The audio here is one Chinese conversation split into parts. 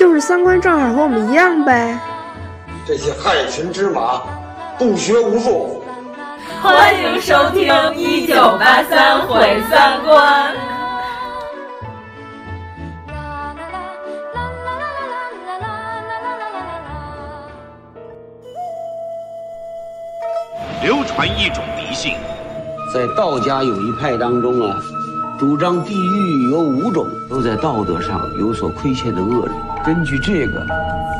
就是三观正好和我们一样呗。这些害群之马，不学无术。欢迎收听《一九八三毁三观》。流传一种迷信，在道家有一派当中啊，主张地狱有五种，都在道德上有所亏欠的恶人。根据这个，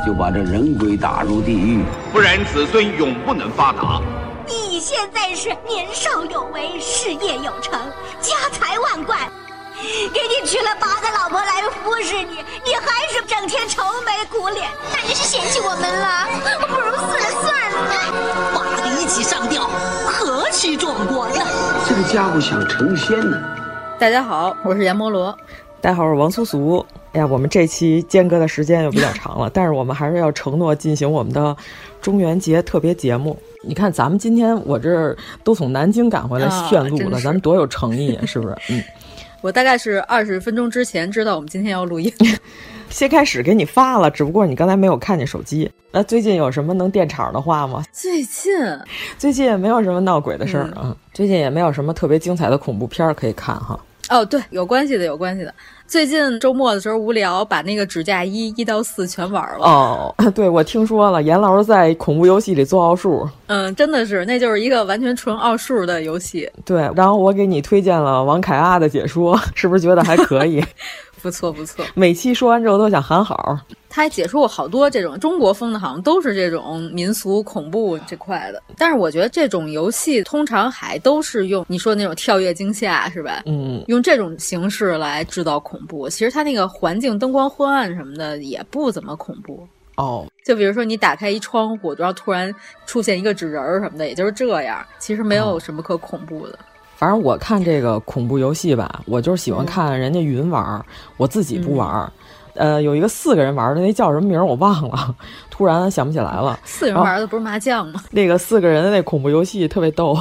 就把这人鬼打入地狱，不然子孙永不能发达。你现在是年少有为，事业有成，家财万贯，给你娶了八个老婆来服侍你，你还是整天愁眉苦脸，那你是嫌弃我们了？不如死了算了。八个一起上吊，何其壮观呀！这个家伙想成仙呢。大家好，我是阎摩罗。大家好，我是王苏苏。哎呀，我们这期间隔的时间又比较长了，但是我们还是要承诺进行我们的中元节特别节目。你看，咱们今天我这都从南京赶回来炫录了，啊、咱们多有诚意，是不是？嗯，我大概是二十分钟之前知道我们今天要录音，先开始给你发了，只不过你刚才没有看见手机。那最近有什么能垫场的话吗？最近，最近也没有什么闹鬼的事儿啊、嗯，最近也没有什么特别精彩的恐怖片可以看哈。哦，对，有关系的，有关系的。最近周末的时候无聊，把那个指甲一一到四全玩了。哦，对，我听说了，严老师在恐怖游戏里做奥数。嗯，真的是，那就是一个完全纯奥数的游戏。对，然后我给你推荐了王凯阿的解说，是不是觉得还可以？不错不错，每期说完之后都想喊好。他还解说过好多这种中国风的，好像都是这种民俗恐怖这块的。但是我觉得这种游戏通常还都是用你说那种跳跃惊吓是吧？嗯，用这种形式来制造恐怖。其实它那个环境灯光昏暗什么的也不怎么恐怖。哦，就比如说你打开一窗户，然后突然出现一个纸人儿什么的，也就是这样。其实没有什么可恐怖的。嗯反正我看这个 恐怖游戏吧，我就是喜欢看人家云玩，嗯、我自己不玩。嗯、呃，有一个四个人玩的，那叫什么名儿我忘了，突然想不起来了。四个人玩的不是麻将吗？那个四个人的那恐怖游戏特别逗，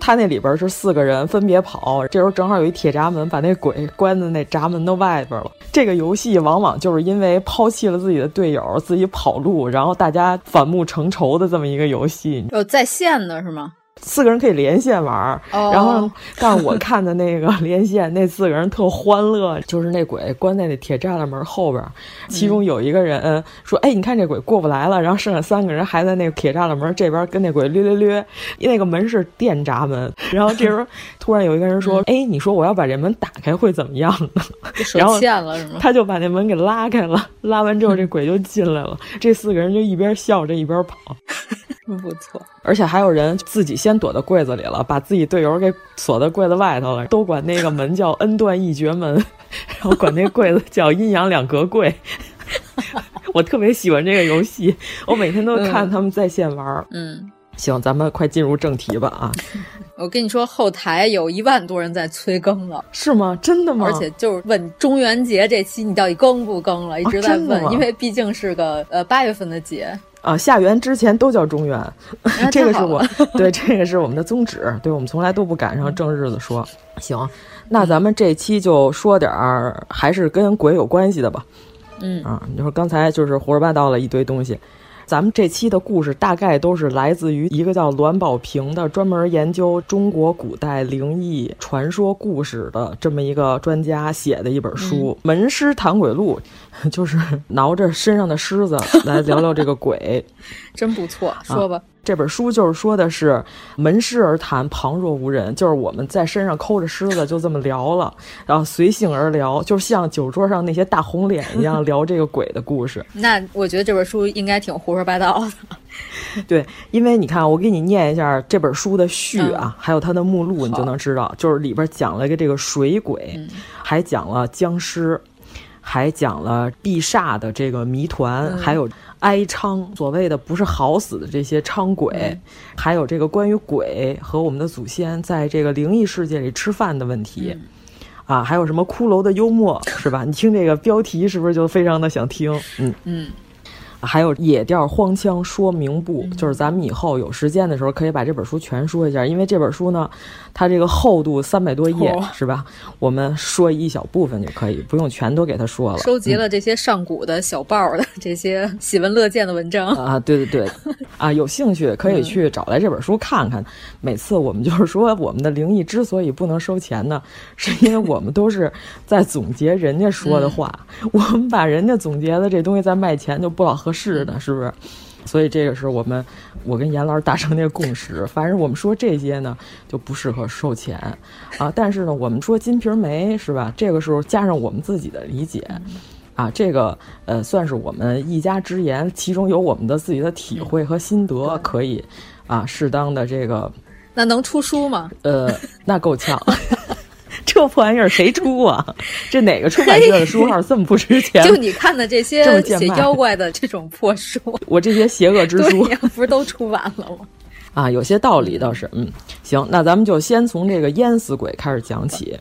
他那里边是四个人分别跑，这时候正好有一铁闸门，把那鬼关在那闸门的外边了。这个游戏往往就是因为抛弃了自己的队友，自己跑路，然后大家反目成仇的这么一个游戏。有在线的是吗？四个人可以连线玩，哦、然后，但是我看的那个 连线，那四个人特欢乐，就是那鬼关在那铁栅栏门后边，其中有一个人说：“哎，你看这鬼过不来了。”然后剩下三个人还在那个铁栅栏门这边跟那鬼略略略，那个门是电闸门。然后这时候突然有一个人说：“ 哎，你说我要把这门打开会怎么样 呢？”然后他就把那门给拉开了，拉完之后这鬼就进来了，这四个人就一边笑着一边跑。不错，而且还有人自己先躲到柜子里了，把自己队友给锁在柜子外头了，都管那个门叫恩断义绝门，然后管那柜子叫阴阳两隔柜。我特别喜欢这个游戏，我每天都看他们在线玩。嗯，行，咱们快进入正题吧啊！我跟你说，后台有一万多人在催更了，是吗？真的吗？而且就是问中元节这期你到底更不更了，一直在问，哦、因为毕竟是个呃八月份的节。啊，下元之前都叫中元，啊、这个是我 对这个是我们的宗旨，对我们从来都不赶上正日子说。行，那咱们这期就说点儿还是跟鬼有关系的吧。嗯啊，你说刚才就是胡说八道了一堆东西。咱们这期的故事大概都是来自于一个叫栾宝平的专门研究中国古代灵异传说故事的这么一个专家写的一本书《嗯、门师谈鬼录》，就是挠着身上的虱子来聊聊这个鬼，真不错。说吧。啊这本书就是说的是门师而谈，旁若无人，就是我们在身上抠着虱子就这么聊了，然后随性而聊，就像酒桌上那些大红脸一样聊这个鬼的故事。那我觉得这本书应该挺胡说八道的。对，因为你看，我给你念一下这本书的序啊，嗯、还有它的目录，你就能知道，就是里边讲了一个这个水鬼，嗯、还讲了僵尸。还讲了避煞的这个谜团，嗯还有哀娼，所谓的不是好死的这些娼鬼，嗯还有这个关于鬼和我们的祖先在这个灵异世界里吃饭的问题。嗯啊，还有什么骷髅的幽默，是吧？你听这个标题是不是就非常的想听？嗯嗯，还有野调荒腔说明部，就是咱们以后有时间的时候可以把这本书全说一下，因为这本书呢，它这个厚度三百多页，哦是吧？我们说一小部分就可以，不用全都给他说了。收集了这些上古的小报的这些喜闻乐见的文章啊，对对对，啊，有兴趣可以去找来这本书看看。每次我们就是说，我们的灵异之所以不能收钱呢，是因为我们都是在总结人家说的话，我们把人家总结的这东西再卖钱就不老合适的，是不是？所以这个是我们我跟严老师达成那个共识，反正我们说这些呢，就不适合售前啊。但是呢，我们说《金瓶梅》是吧？这个时候加上我们自己的理解。啊，这个呃，算是我们一家之言，其中有我们的自己的体会和心得，可以啊，适当的这个那能出书吗？呃，那够呛。这破玩意儿谁出啊？这哪个出版社的书号这么不值钱？就你看的这些这么贱卖写妖怪的这种破书，我这些邪恶之书，不是都出完了吗？啊，有些道理倒是，嗯，行，那咱们就先从这个淹死鬼开始讲起。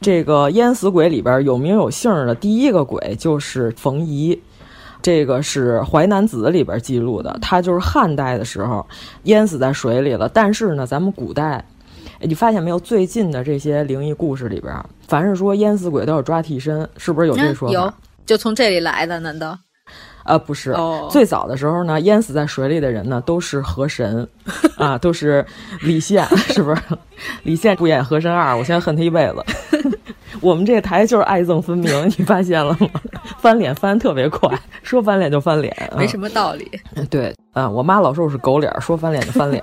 这个淹死鬼里边有名有姓的第一个鬼就是冯夷，这个是《淮南子》里边记录的，他就是汉代的时候淹死在水里了。但是呢，咱们古代，你发现没有？最近的这些灵异故事里边，凡是说淹死鬼都有抓替身，是不是有这说法？有，就从这里来的？难道？啊，不是，哦、最早的时候呢，淹死在水里的人呢，都是河神，啊，都是李现，是不是？李现不演《河神二》，我现在恨他一辈子。我们这个台就是爱憎分明，你发现了吗？翻脸翻特别快，说翻脸就翻脸，没什么道理。嗯、对，啊，我妈老说我是狗脸，说翻脸就翻脸。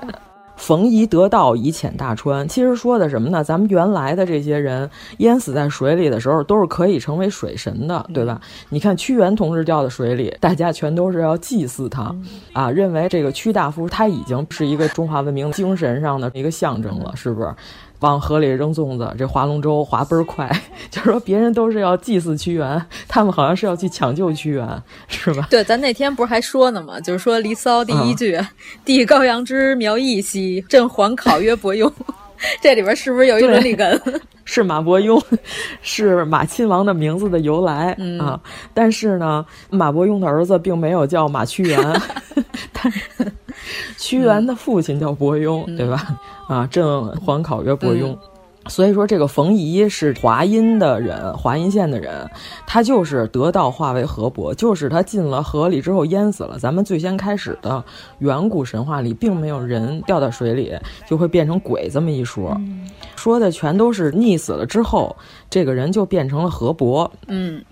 冯夷得道以遣大川，其实说的什么呢？咱们原来的这些人淹死在水里的时候，都是可以成为水神的，对吧？你看屈原同志掉到水里，大家全都是要祭祀他，啊，认为这个屈大夫他已经是一个中华文明精神上的一个象征了，是不是？往河里扔粽子，这划龙舟划倍儿快，就是说别人都是要祭祀屈原，他们好像是要去抢救屈原，是吧？对，咱那天不是还说呢吗？就是说《离骚》第一句“帝、嗯、高阳之苗裔兮，朕还考曰伯庸”，这里边是不是有一伦理根？是马伯庸，是马亲王的名字的由来、嗯、啊。但是呢，马伯庸的儿子并没有叫马屈原，但是屈原的父亲叫伯庸，嗯、对吧？啊，朕皇考曰伯庸。嗯所以说，这个冯夷是华阴的人，华阴县的人，他就是得道化为河伯，就是他进了河里之后淹死了。咱们最先开始的远古神话里，并没有人掉到水里就会变成鬼这么一说，嗯、说的全都是溺死了之后，这个人就变成了河伯。嗯，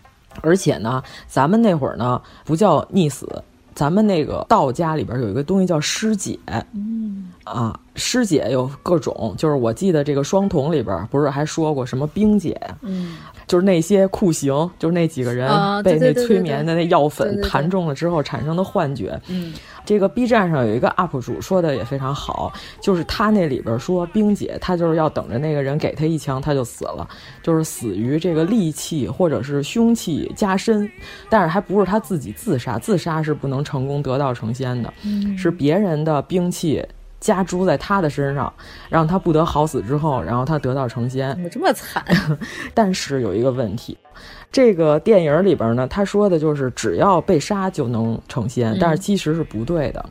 而且呢，咱们那会儿呢不叫溺死。咱们那个道家里边有一个东西叫尸解，嗯。啊，尸解有各种，就是我记得这个双瞳里边不是还说过什么冰解，嗯，就是那些酷刑，就是那几个人被那催眠的那药粉弹中了之后产生的幻觉，嗯，这个 B 站上有一个 UP 主说的也非常好，就是他那里边说冰姐，他就是要等着那个人给他一枪他就死了，就是死于这个戾气或者是凶气加深，但是还不是他自己自杀，自杀是不能成功得道成仙的，嗯、是别人的兵器。加诸在他的身上，让他不得好死之后，然后他得道成仙。怎么这么惨？但是有一个问题，这个电影里边呢，他说的就是只要被杀就能成仙，嗯、但是其实是不对的。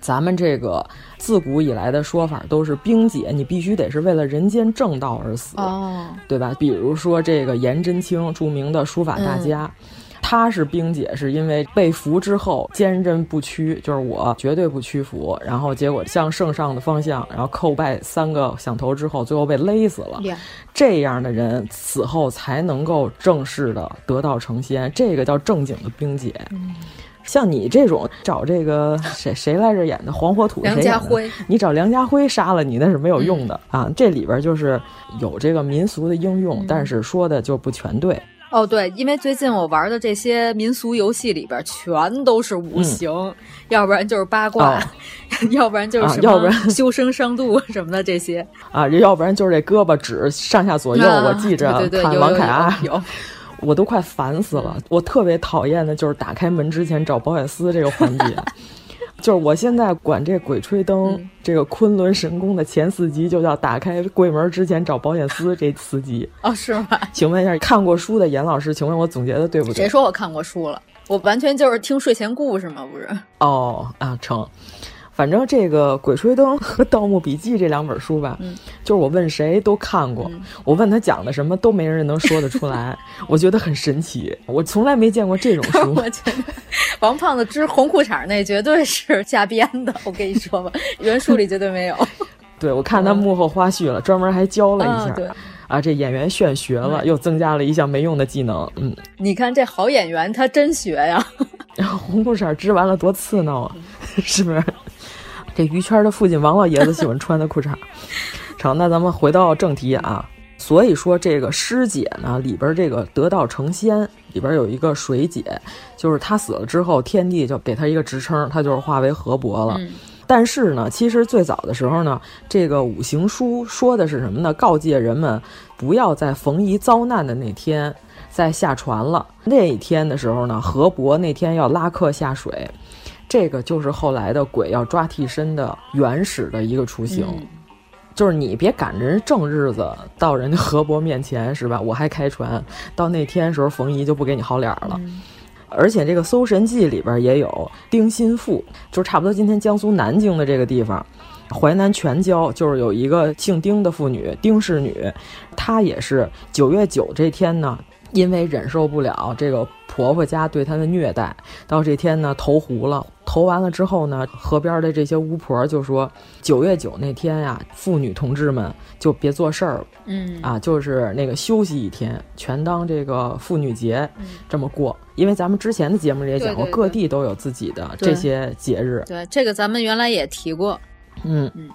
咱们这个自古以来的说法都是冰姐，你必须得是为了人间正道而死，哦，对吧？比如说这个颜真卿，著名的书法大家。嗯他是冰姐，是因为被俘之后坚韧不屈，就是我绝对不屈服。然后结果向圣上的方向，然后叩拜三个响头之后，最后被勒死了。这样的人死后才能够正式的得道成仙，这个叫正经的冰姐。嗯、像你这种找这个谁谁来着演的黄火土，梁家辉，你找梁家辉杀了你那是没有用的、嗯、啊。这里边就是有这个民俗的应用，嗯、但是说的就不全对。哦，对，因为最近我玩的这些民俗游戏里边，全都是五行，嗯、要不然就是八卦，哦、要不然就是什么，啊、要不然 修身上度什么的这些啊，要不然就是这胳膊指上下左右，啊、我记着对对对看王凯啊，有。我都快烦死了。我特别讨厌的就是打开门之前找保险丝这个环节。就是我现在管这《鬼吹灯》这个昆仑神功的前四集就叫打开柜门之前找保险丝这四集哦，是吗？请问一下，看过书的严老师，请问我总结的对不对？谁说我看过书了？我完全就是听睡前故事嘛，不是？哦啊，成。反正这个《鬼吹灯》和《盗墓笔记》这两本书吧，嗯、就是我问谁都看过，嗯、我问他讲的什么都没人能说得出来，我觉得很神奇，我从来没见过这种书。我觉得王胖子织红裤衩那绝对是瞎编的，我跟你说吧，原书里绝对没有。对，我看他幕后花絮了，专门还教了一下。对。啊，这演员炫学了，又增加了一项没用的技能。嗯，你看这好演员，他真学呀。红裤衩织完了多刺挠啊，是不是？这于谦的父亲王老爷子喜欢穿的裤衩。成，那咱们回到正题啊。所以说，这个师姐呢，里边这个得道成仙里边有一个水姐，就是她死了之后，天帝就给她一个职称，她就是化为河伯了。嗯但是呢，其实最早的时候呢，这个五行书说的是什么呢？告诫人们不要在逢夷遭难的那天再下船了。那一天的时候呢，河伯那天要拉客下水，这个就是后来的鬼要抓替身的原始的一个雏形。嗯、就是你别赶着人正日子到人家河伯面前是吧？我还开船，到那天时候冯夷就不给你好脸了。嗯而且这个《搜神记》里边也有丁心腹，就是差不多今天江苏南京的这个地方，淮南全椒就是有一个姓丁的妇女，丁氏女，她也是九月九这天呢，因为忍受不了这个婆婆家对她的虐待，到这天呢投湖了。投完了之后呢，河边的这些巫婆就说，九月九那天呀，妇女同志们就别做事儿了，嗯啊，就是那个休息一天，全当这个妇女节这么过。因为咱们之前的节目里也讲过，对对对各地都有自己的这些节日。对，这个咱们原来也提过。嗯嗯，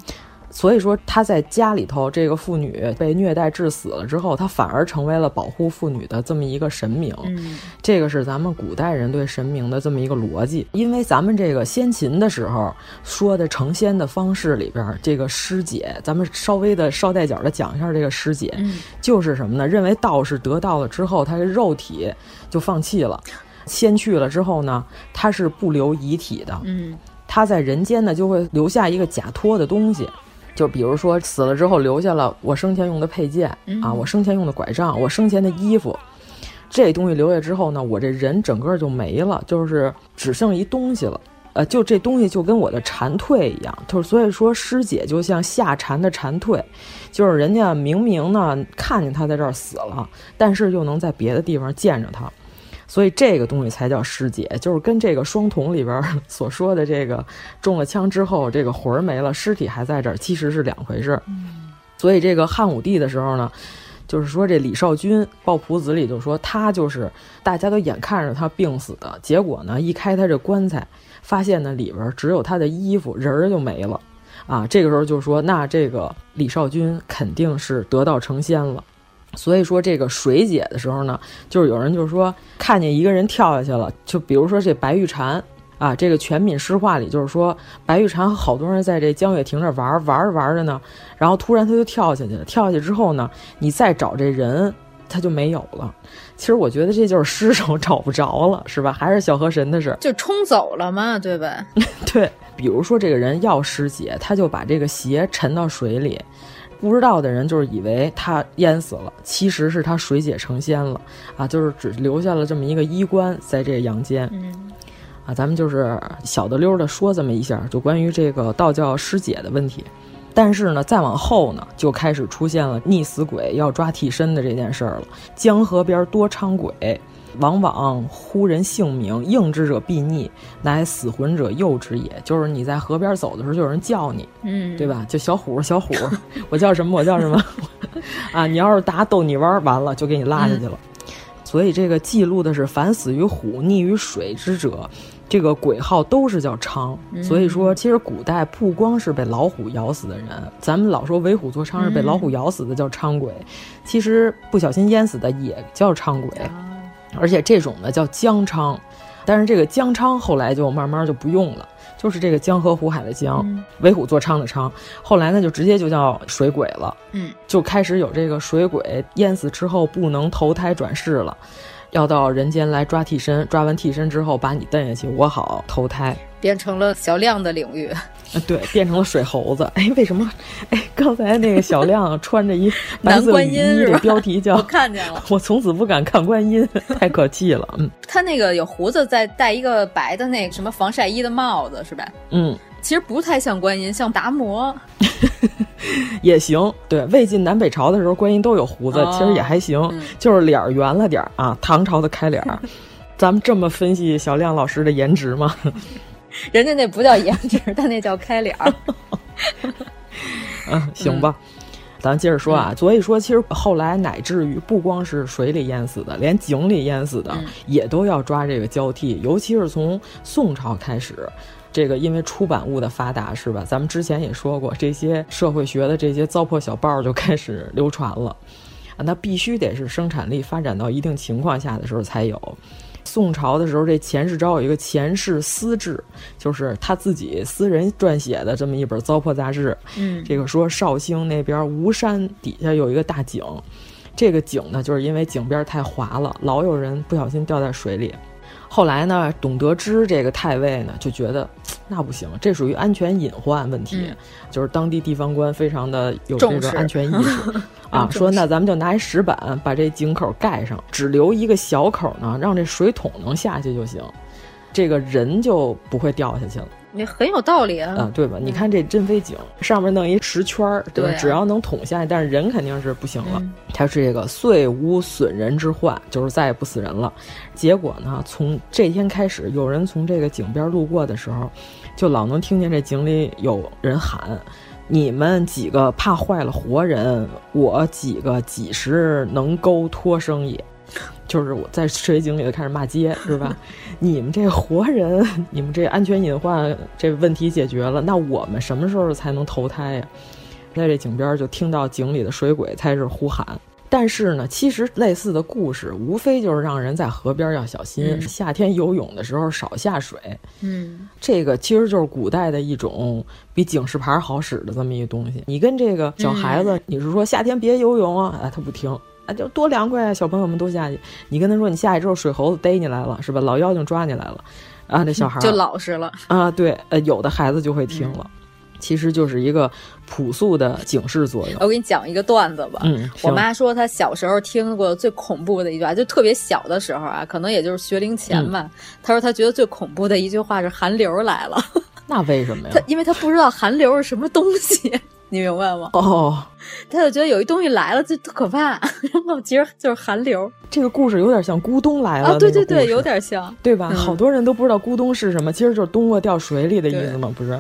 所以说他在家里头，这个妇女被虐待致死了之后，他反而成为了保护妇女的这么一个神明。嗯，这个是咱们古代人对神明的这么一个逻辑。因为咱们这个先秦的时候说的成仙的方式里边，这个师姐，咱们稍微的捎带脚的讲一下这个师姐，嗯、就是什么呢？认为道士得道了之后，他的肉体就放弃了。仙去了之后呢，他是不留遗体的。嗯，他在人间呢就会留下一个假托的东西，就比如说死了之后留下了我生前用的佩剑、嗯、啊，我生前用的拐杖，我生前的衣服。这东西留下之后呢，我这人整个就没了，就是只剩一东西了。呃，就这东西就跟我的蝉蜕一样，就是所以说师姐就像下蝉的蝉蜕，就是人家明明呢看见他在这儿死了，但是又能在别的地方见着他。所以这个东西才叫尸解，就是跟这个双瞳里边 所说的这个中了枪之后，这个魂儿没了，尸体还在这儿，其实是两回事所以这个汉武帝的时候呢，就是说这李少君《抱朴子》里就说他就是大家都眼看着他病死的，结果呢一开他这棺材，发现呢里边只有他的衣服，人儿就没了。啊，这个时候就说那这个李少君肯定是得道成仙了。所以说这个水解的时候呢，就是有人就是说看见一个人跳下去了，就比如说这白玉蝉啊，这个《全闽诗话》里就是说白玉蝉和好多人在这江月亭这玩玩着玩着呢，然后突然他就跳下去了，跳下去之后呢，你再找这人他就没有了。其实我觉得这就是尸首 找不着了，是吧？还是小河神的事，就冲走了嘛，对吧？对，比如说这个人要尸解，他就把这个鞋沉到水里。不知道的人就是以为他淹死了，其实是他水解成仙了啊！就是只留下了这么一个衣冠在这阳间。嗯，啊，咱们就是小的溜的说这么一下，就关于这个道教师姐的问题。但是呢，再往后呢，就开始出现了溺死鬼要抓替身的这件事儿了。江河边多伥鬼。往往呼人姓名，应之者必逆，乃死魂者诱之也。就是你在河边走的时候，就有人叫你，嗯，对吧？就小虎，小虎，我叫什么？我叫什么？啊，你要是答逗你玩，完了就给你拉下去了。嗯、所以这个记录的是，凡死于虎、溺于水之者，这个鬼号都是叫昌。嗯、所以说，其实古代不光是被老虎咬死的人，咱们老说为虎作伥是被老虎咬死的叫伥鬼，其实不小心淹死的也叫伥鬼。啊而且这种呢叫姜昌，但是这个江昌后来就慢慢就不用了，就是这个江河湖海的江，嗯为虎作伥的伥，后来呢就直接就叫水鬼了，嗯，就开始有这个水鬼淹死之后不能投胎转世了。要到人间来抓替身，抓完替身之后把你蹬下去，我好投胎，变成了小亮的领域。啊，对，变成了水猴子。哎，为什么？哎，刚才那个小亮穿着一白色雨衣，这标题叫我看见了，我从此不敢看观音，太可气了。嗯，他那个有胡子，再戴一个白的那个什么防晒衣的帽子，是吧？嗯，其实不太像观音，像达摩。也行，对，魏晋南北朝的时候，观音都有胡子，哦、其实也还行，嗯、就是脸儿圆了点儿啊，唐朝的开脸儿。咱们这么分析小亮老师的颜值吗？人家那不叫颜值，但那叫开脸儿。嗯，行吧，嗯、咱接着说啊。所以说，其实后来乃至于不光是水里淹死的，连井里淹死的、嗯、也都要抓这个交替，尤其是从宋朝开始。这个因为出版物的发达，是吧？咱们之前也说过，这些社会学的这些糟粕小报就开始流传了，啊，那必须得是生产力发展到一定情况下的时候才有。宋朝的时候，这钱世昭有一个《钱氏私志》，就是他自己私人撰写的这么一本糟粕杂志。嗯，这个说绍兴那边吴山底下有一个大井，这个井呢，就是因为井边太滑了，老有人不小心掉在水里。后来呢，董得之这个太尉呢就觉得那不行，这属于安全隐患问题，嗯、就是当地地方官非常的有这个安全意识。啊，说那咱们就拿一石板把这井口盖上，只留一个小口呢，让这水桶能下去就行，这个人就不会掉下去了。你很有道理啊，啊，对吧？你看这珍妃井上面弄一石圈儿，对吧？对啊只要能捅下去，但是人肯定是不行了。嗯它是这个遂无损人之患，就是再也不死人了。结果呢，从这天开始，有人从这个井边路过的时候，就老能听见这井里有人喊：“你们几个怕坏了活人，我几个几时能够脱生也。” 就是我在水井里头开始骂街，是吧？你们这活人，你们这安全隐患这问题解决了，那我们什么时候才能投胎呀？在这井边就听到井里的水鬼开始呼喊。但是呢，其实类似的故事，无非就是让人在河边要小心，嗯夏天游泳的时候少下水。嗯，这个其实就是古代的一种比警示牌好使的这么一个东西。你跟这个小孩子，你是说夏天别游泳啊，哎，他不听。啊，就多凉快啊！小朋友们都下去。你跟他说，你下去之后，水猴子逮你来了，是吧？老妖精抓你来了，啊，那小孩就老实了啊。对，呃，有的孩子就会听了，嗯、其实就是一个朴素的警示作用。我给你讲一个段子吧。嗯，我妈说她小时候听过最恐怖的一句话，就特别小的时候啊，可能也就是学龄前吧。嗯、她说她觉得最恐怖的一句话是“寒流来了”。那为什么呀？她因为她不知道寒流是什么东西。你明白吗？哦，他就觉得有一东西来了就特可怕，然后其实就是寒流。这个故事有点像咕咚来了啊，对对对，有点像，对吧？嗯、好多人都不知道咕咚是什么，其实就是冬瓜掉水里的意思嘛，不是？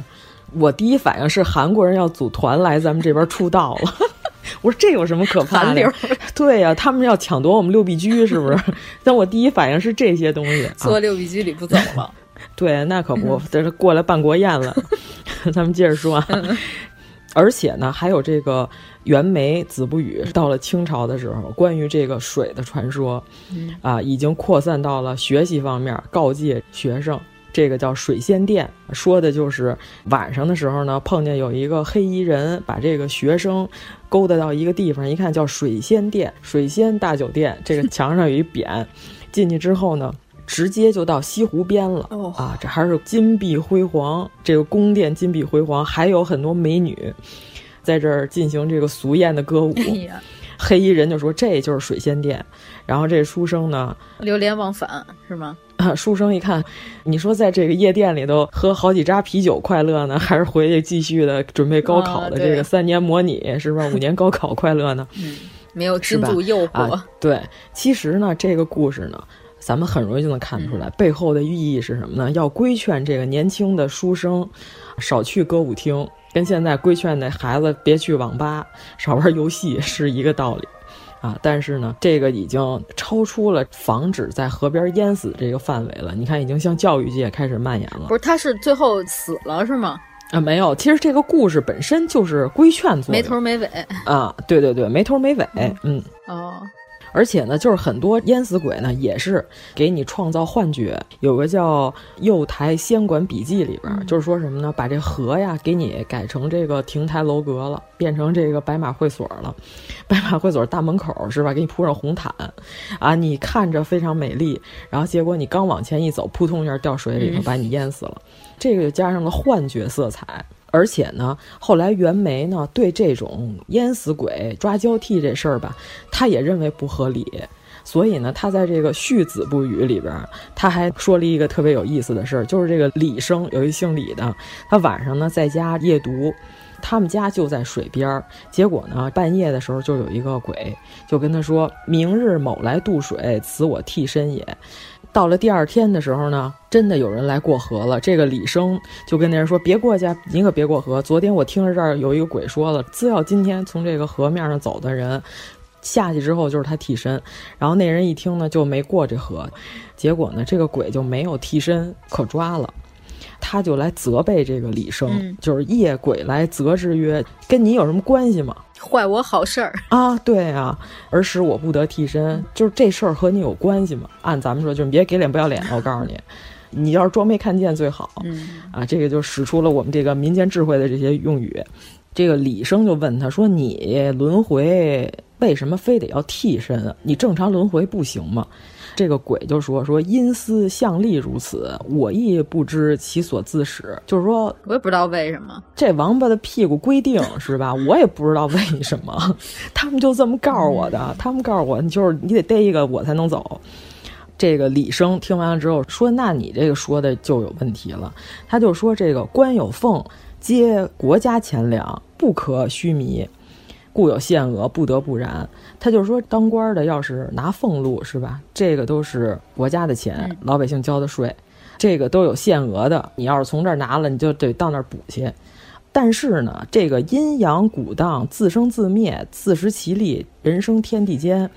我第一反应是韩国人要组团来咱们这边出道了，我说这有什么可怕的？寒流，对呀、啊，他们要抢夺我们六必居是不是？但我第一反应是这些东西，坐六必居里不走了。对，那可不，这是过来办国宴了。咱们接着说啊。而且呢，还有这个袁枚《子不语》到了清朝的时候，关于这个水的传说，嗯、啊，已经扩散到了学习方面，告诫学生，这个叫水仙殿，说的就是晚上的时候呢，碰见有一个黑衣人把这个学生勾搭到一个地方，一看叫水仙殿，水仙大酒店，这个墙上有一匾，进去之后呢。直接就到西湖边了、哦、啊！这还是金碧辉煌，这个宫殿金碧辉煌，还有很多美女在这儿进行这个俗艳的歌舞。哎、黑衣人就说这就是水仙殿，然后这书生呢流连忘返是吗？啊，书生一看，你说在这个夜店里头喝好几扎啤酒快乐呢，还是回去继续的准备高考的这个三年模拟、啊、是吧？五年高考快乐呢？嗯，没有禁住诱惑、啊。对，其实呢，这个故事呢。咱们很容易就能看出来，背后的寓意是什么呢？要规劝这个年轻的书生少去歌舞厅，跟现在规劝那孩子别去网吧、少玩游戏是一个道理啊。但是呢，这个已经超出了防止在河边淹死这个范围了。你看，已经向教育界开始蔓延了。不是，他是最后死了是吗？啊，没有。其实这个故事本身就是规劝作用，没头没尾啊。对对对，没头没尾。嗯。哦。而且呢，就是很多淹死鬼呢，也是给你创造幻觉。有个叫《右台仙馆笔记》里边，就是说什么呢？把这河呀给你改成这个亭台楼阁了，变成这个白马会所了。白马会所大门口是吧？给你铺上红毯，啊，你看着非常美丽，然后结果你刚往前一走，扑通一下掉水里头，把你淹死了。这个就加上了幻觉色彩。而且呢，后来袁枚呢对这种淹死鬼抓交替这事儿吧，他也认为不合理，所以呢，他在这个《续子不语》里边，他还说了一个特别有意思的事儿，就是这个李生有一姓李的，他晚上呢在家夜读，他们家就在水边儿，结果呢半夜的时候就有一个鬼就跟他说：“明日某来渡水，此我替身也。”到了第二天的时候呢，真的有人来过河了。这个李生就跟那人说：“别过去，你可别过河。昨天我听着这儿有一个鬼说了，只要今天从这个河面上走的人，下去之后就是他替身。”然后那人一听呢，就没过这河。结果呢，这个鬼就没有替身可抓了，他就来责备这个李生，就是夜鬼来责之曰：“跟你有什么关系吗？”坏我好事儿啊！对啊，而使我不得替身，就是这事儿和你有关系吗？按咱们说，就是别给脸不要脸。我告诉你，你要是装没看见最好。嗯啊，这个就使出了我们这个民间智慧的这些用语。这个李生就问他说：“你轮回为什么非得要替身啊？你正常轮回不行吗？”这个鬼就说：“说阴司相力如此，我亦不知其所自始。”就是说，我也不知道为什么这王八的屁股规定是吧？我也不知道为什么，他们就这么告诉我的。他们告诉我，就是你得逮一个我才能走。这个李生听完了之后说：“那你这个说的就有问题了。”他就说：“这个官有俸，皆国家钱粮，不可虚弥。”故有限额，不得不然。他就说，当官的要是拿俸禄，是吧？这个都是国家的钱，老百姓交的税，这个都有限额的。你要是从这儿拿了，你就得到那儿补去。但是呢，这个阴阳古当，自生自灭，自食其力，人生天地间，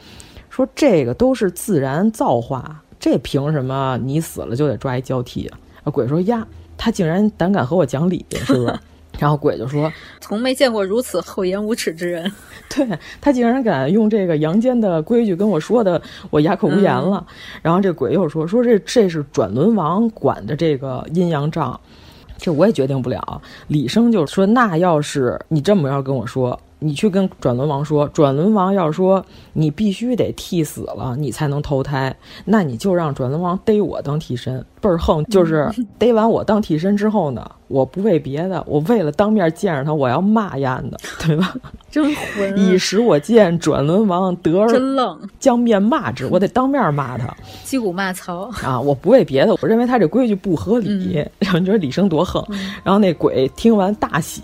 说这个都是自然造化，这凭什么你死了就得抓一交替啊？鬼说呀，他竟然胆敢和我讲理，是不是？然后鬼就说：“从没见过如此厚颜无耻之人。对他竟然敢用这个阳间的规矩跟我说的，我哑口无言了。嗯、然后这鬼又说：“说这这是转轮王管的这个阴阳账，这我也决定不了。”李生就说：“那要是你这么要跟我说。”你去跟转轮王说，转轮王要说你必须得替死了，你才能投胎，那你就让转轮王逮我当替身，倍儿横。就是 逮完我当替身之后呢，我不为别的，我为了当面见着他，我要骂丫的，对吧？真混！以使我见转轮王得而真愣，将面骂之，我得当面骂他，击鼓骂曹啊！我不为别的，我认为他这规矩不合理。嗯、然后你觉得李生多横？嗯、然后那鬼听完大喜。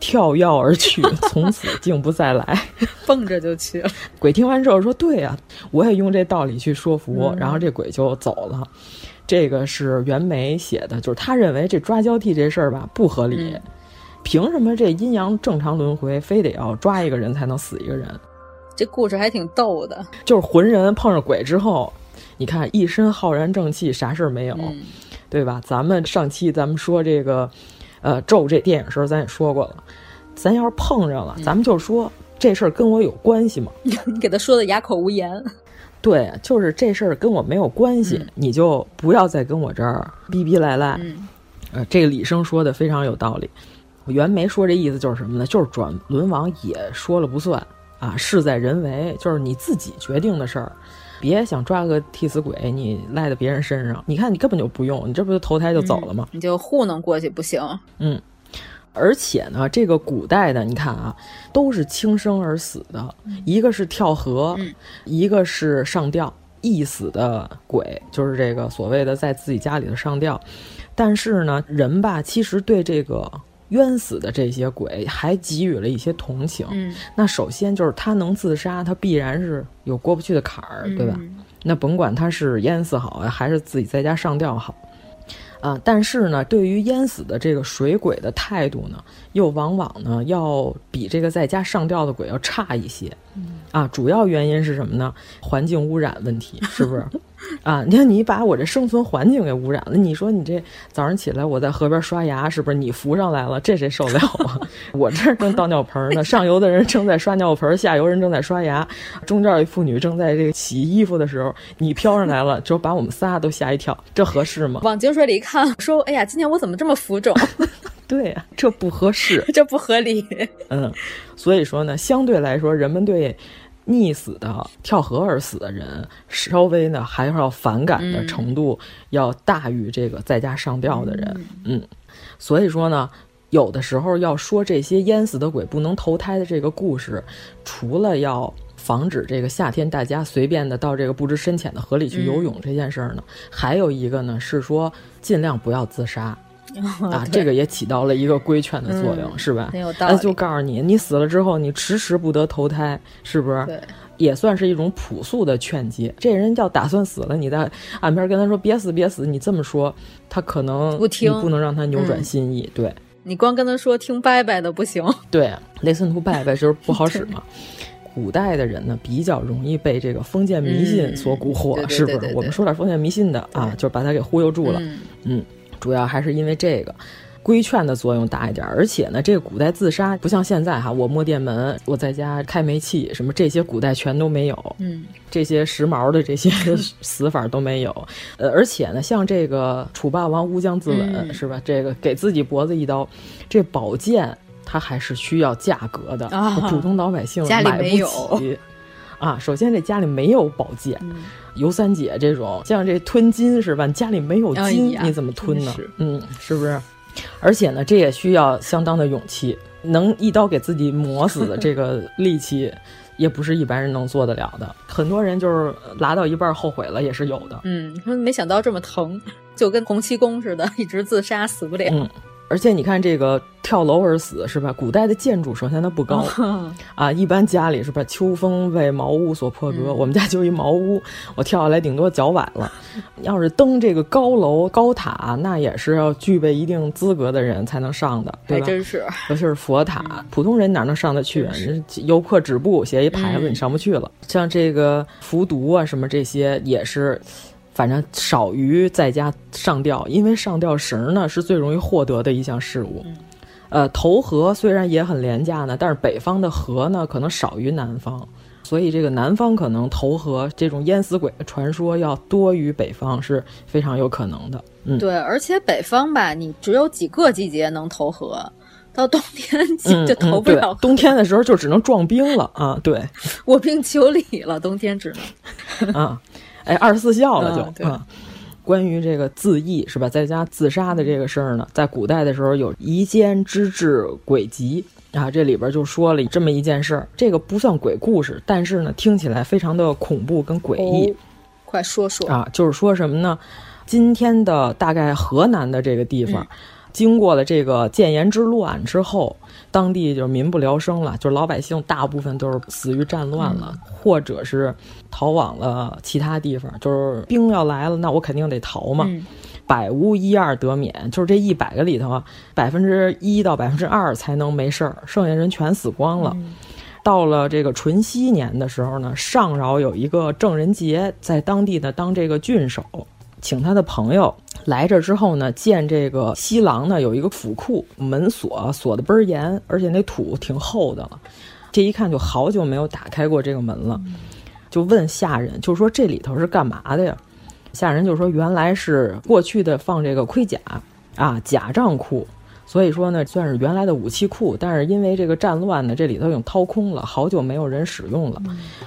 跳跃而去，从此竟不再来，蹦着就去了。鬼听完之后说：“对呀、啊，我也用这道理去说服。嗯”然后这鬼就走了。这个是袁枚写的，就是他认为这抓交替这事儿吧不合理，嗯、凭什么这阴阳正常轮回非得要抓一个人才能死一个人？这故事还挺逗的，就是浑人碰上鬼之后，你看一身浩然正气，啥事儿没有，嗯、对吧？咱们上期咱们说这个。呃，咒这电影时候咱也说过了，咱要是碰上了，咱们就说这事儿跟我有关系吗？你给他说的哑口无言。对，就是这事儿跟我没有关系，嗯、你就不要再跟我这儿逼逼赖赖。嗯、呃，这个李生说的非常有道理。袁枚说这意思就是什么呢？就是转轮王也说了不算啊，事在人为，就是你自己决定的事儿。别想抓个替死鬼，你赖在别人身上。你看，你根本就不用，你这不就投胎就走了吗？嗯、你就糊弄过去不行。嗯，而且呢，这个古代的，你看啊，都是轻生而死的，嗯、一个是跳河，嗯、一个是上吊。缢死的鬼就是这个所谓的在自己家里的上吊。但是呢，人吧，其实对这个。冤死的这些鬼还给予了一些同情。嗯，那首先就是他能自杀，他必然是有过不去的坎儿，对吧？嗯、那甭管他是淹死好呀，还是自己在家上吊好，啊，但是呢，对于淹死的这个水鬼的态度呢，又往往呢要比这个在家上吊的鬼要差一些。嗯、啊，主要原因是什么呢？环境污染问题，是不是？啊！你看，你把我这生存环境给污染了。你说你这早上起来我在河边刷牙，是不是你浮上来了？这谁受得了啊？我这正倒尿盆呢，上游的人正在刷尿盆，下游人正在刷牙，中间有一妇女正在这个洗衣服的时候，你飘上来了，就把我们仨都吓一跳，这合适吗？往井水里一看，说：“哎呀，今天我怎么这么浮肿？”对呀，这不合适，这不合理。嗯，所以说呢，相对来说，人们对。溺死的、跳河而死的人，稍微呢还是要反感的程度要大于这个在家上吊的人。嗯，所以说呢，有的时候要说这些淹死的鬼不能投胎的这个故事，除了要防止这个夏天大家随便的到这个不知深浅的河里去游泳这件事儿呢，还有一个呢是说尽量不要自杀。啊，这个也起到了一个规劝的作用，是吧？很有道理。就告诉你，你死了之后，你迟迟不得投胎，是不是？对，也算是一种朴素的劝诫。这人要打算死了，你在岸边跟他说别死别死，你这么说，他可能不听，不能让他扭转心意。对，你光跟他说听拜拜的不行。对，listen to 拜拜就是不好 使嘛。古代的人呢，比较容易被这个封建迷信所蛊惑，是不是？我们说点封建迷信的啊，就把他给忽悠住了。嗯。主要还是因为这个规劝的作用大一点，而且呢，这个古代自杀不像现在哈，我摸电门，我在家开煤气，什么这些古代全都没有，嗯，这些时髦的这些 死法都没有。呃，而且呢，像这个楚霸王乌江自刎是吧？这个给自己脖子一刀，这宝剑它还是需要价格的，普通老百姓买不起。啊，首先这家里没有宝剑。尤三姐这种像这吞金是吧？家里没有金，你怎么吞呢？嗯，是不是？而且呢，这也需要相当的勇气，能一刀给自己磨死的这个 力气，也不是一般人能做得了的。很多人就是拉到一半后悔了，也是有的。嗯，说没想到这么疼，就跟洪七公似的，一直自杀死不了。而且你看这个跳楼而死是吧？古代的建筑首先它不高 啊，一般家里是吧？秋风为茅屋所破格，我们家就一茅屋，我跳下来顶多脚崴了。要是登这个高楼高塔，那也是要具备一定资格的人才能上的，对吧？真是，尤其是佛塔，普通人哪能上得去？游客止步，写一牌子，你上不去了。像这个服毒啊什么这些也是。反正少于在家上吊，因为上吊绳呢是最容易获得的一项事物。呃，投河虽然也很廉价呢，但是北方的河呢可能少于南方，所以这个南方可能投河这种淹死鬼的传说要多于北方是非常有可能的。嗯，对，而且北方吧，你只有几个季节能投河，到冬天就投不了。冬天的时候就只能撞冰了啊！对，卧冰求鲤了，冬天只能啊。哎，二十四孝了就啊。关于这个自缢是吧，在家自杀的这个事儿呢，在古代的时候有夷坚之治鬼籍啊，这里边就说了这么一件事儿。这个不算鬼故事，但是呢，听起来非常的恐怖跟诡异。快说说啊，就是说什么呢？今天的大概河南的这个地方，经过了这个建炎之乱之后。当地就民不聊生了，就是老百姓大部分都是死于战乱了，或者是逃往了其他地方。就是兵要来了，那我肯定得逃嘛。百无一二得免，就是这一百个里头，百分之一到百分之二才能没事儿，剩下人全死光了。到了这个淳熙年的时候呢，上饶有一个郑仁杰，在当地呢当这个郡守。请他的朋友来这儿之后呢，见这个西廊呢有一个府库，门锁锁的倍儿严，而且那土挺厚的了。这一看就好久没有打开过这个门了，就问下人，就说这里头是干嘛的呀？下人就说原来是过去的放这个盔甲啊甲仗库，所以说呢算是原来的武器库，但是因为这个战乱呢，这里头已经掏空了，好久没有人使用了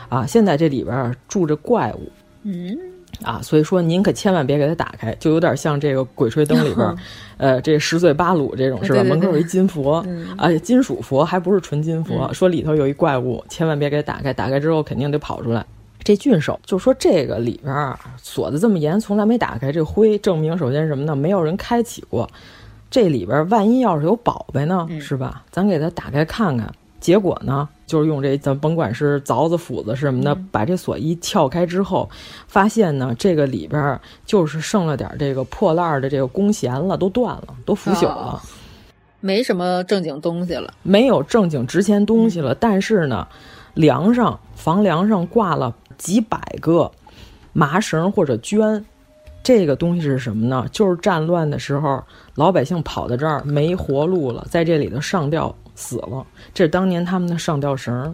啊。现在这里边住着怪物。嗯。啊，所以说您可千万别给它打开，就有点像这个《鬼吹灯》里边，呃，这十岁八鲁这种是吧？门口有一金佛，而且，金属佛还不是纯金佛，说里头有一怪物，千万别给它打开，打开之后肯定得跑出来。这郡守就说这个里边锁的这么严，从来没打开这灰，证明首先什么呢？没有人开启过。这里边万一要是有宝贝呢，是吧？咱给它打开看看。结果呢，就是用这咱甭管是凿子、斧子什么的，把这锁一撬开之后，发现呢，这个里边就是剩了点这个破烂的这个弓弦了，都断了，都腐朽了，没什么正经东西了，没有正经值钱东西了。但是呢，梁上房梁上挂了几百个麻绳或者绢。这个东西是什么呢？就是战乱的时候，老百姓跑到这儿没活路了，在这里头上吊死了。这是当年他们的上吊绳。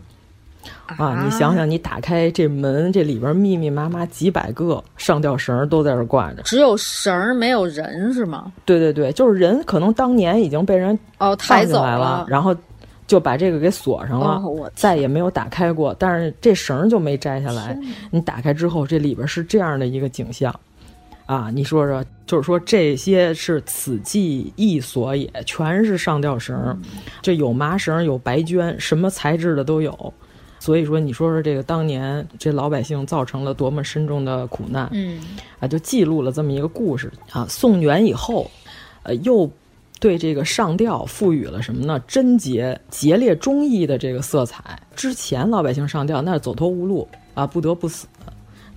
啊，你想想，你打开这门，这里边密密麻麻几百个上吊绳都在这挂着，只有绳没有人是吗？对对对，就是人可能当年已经被人哦抬走了，然后就把这个给锁上了，再也没有打开过。但是这绳就没摘下来。你打开之后，这里边是这样的一个景象。啊，你说说，就是说这些是此计亦所也，全是上吊绳，这有麻绳，有白绢，什么材质的都有。所以说，你说说这个当年这老百姓造成了多么深重的苦难，嗯，啊，就记录了这么一个故事啊。宋元以后，呃，又对这个上吊赋予了什么呢？贞洁、节烈、忠义的这个色彩。之前老百姓上吊那是走投无路啊，不得不死。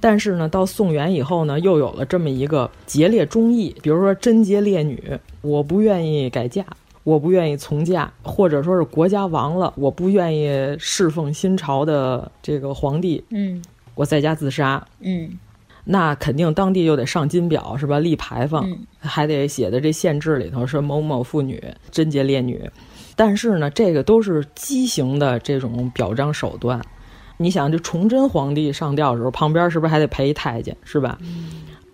但是呢，到宋元以后呢，又有了这么一个节烈忠义，比如说贞洁烈女，我不愿意改嫁，我不愿意从嫁，或者说是国家亡了，我不愿意侍奉新朝的这个皇帝，嗯，我在家自杀，嗯，那肯定当地又得上金表是吧？立牌坊，还得写的这县志里头是某某妇女贞洁烈女，但是呢，这个都是畸形的这种表彰手段。你想，这崇祯皇帝上吊的时候，旁边是不是还得陪一太监，是吧？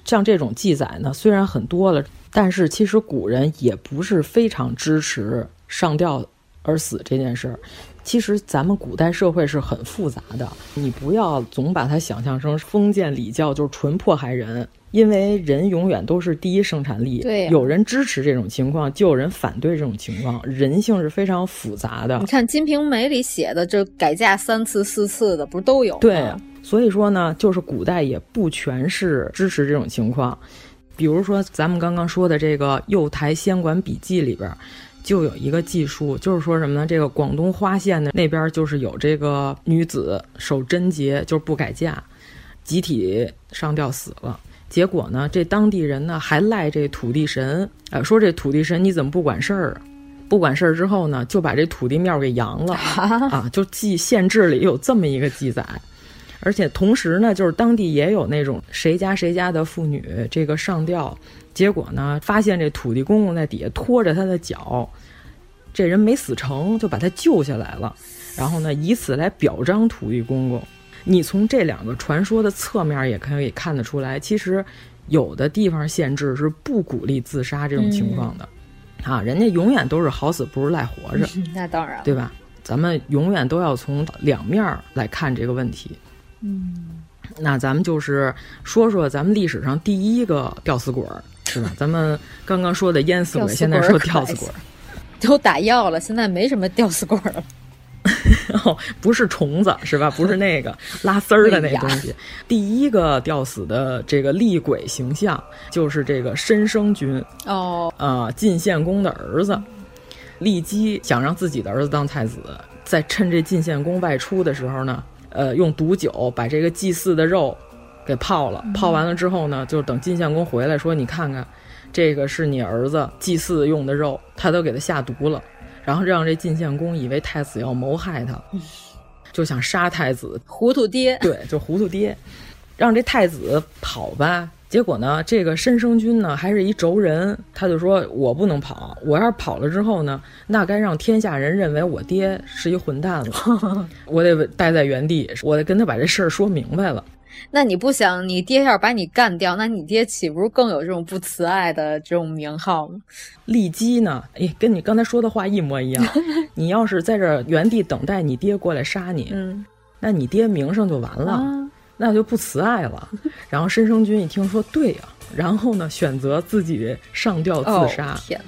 像这种记载呢，虽然很多了，但是其实古人也不是非常支持上吊而死这件事儿。其实咱们古代社会是很复杂的，你不要总把它想象成封建礼教就是纯迫害人。因为人永远都是第一生产力，对，有人支持这种情况，就有人反对这种情况，人性是非常复杂的。你看《金瓶梅》里写的，这改嫁三次四次的，不是都有吗？对，所以说呢，就是古代也不全是支持这种情况。比如说咱们刚刚说的这个《右台仙馆笔记》里边，就有一个记述，就是说什么呢？这个广东花县的那边就是有这个女子守贞节，就是不改嫁，集体上吊死了。结果呢，这当地人呢还赖这土地神，呃，说这土地神你怎么不管事儿？不管事儿之后呢，就把这土地庙给扬了 啊！就记县志里有这么一个记载，而且同时呢，就是当地也有那种谁家谁家的妇女这个上吊，结果呢发现这土地公公在底下拖着他的脚，这人没死成，就把他救下来了，然后呢以此来表彰土地公公。你从这两个传说的侧面也可以看得出来，其实有的地方限制是不鼓励自杀这种情况的，啊，人家永远都是好死不如赖活着。那当然，对吧？咱们永远都要从两面来看这个问题。嗯，那咱们就是说说咱们历史上第一个吊死鬼，是吧？咱们刚刚说的淹死鬼，现在说吊死鬼，都打药了，现在没什么吊死鬼了。哦，不是虫子是吧？不是那个拉丝儿的那东西。第一个吊死的这个厉鬼形象，就是这个申生君哦，呃，晋献公的儿子。骊姬想让自己的儿子当太子，在趁这晋献公外出的时候呢，呃，用毒酒把这个祭祀的肉给泡了。泡完了之后呢，就等晋献公回来说：“你看看，这个是你儿子祭祀用的肉，他都给他下毒了。”然后让这晋献公以为太子要谋害他，就想杀太子，糊涂爹。对，就糊涂爹，让这太子跑吧。结果呢，这个申生君呢还是一轴人，他就说我不能跑，我要是跑了之后呢，那该让天下人认为我爹是一混蛋了，我得待在原地，我得跟他把这事儿说明白了。那你不想你爹要是把你干掉，那你爹岂不是更有这种不慈爱的这种名号吗？骊姬呢？哎，跟你刚才说的话一模一样。你要是在这原地等待你爹过来杀你，嗯，那你爹名声就完了，那就不慈爱了。然后申生君一听说对呀，然后呢选择自己上吊自杀。天。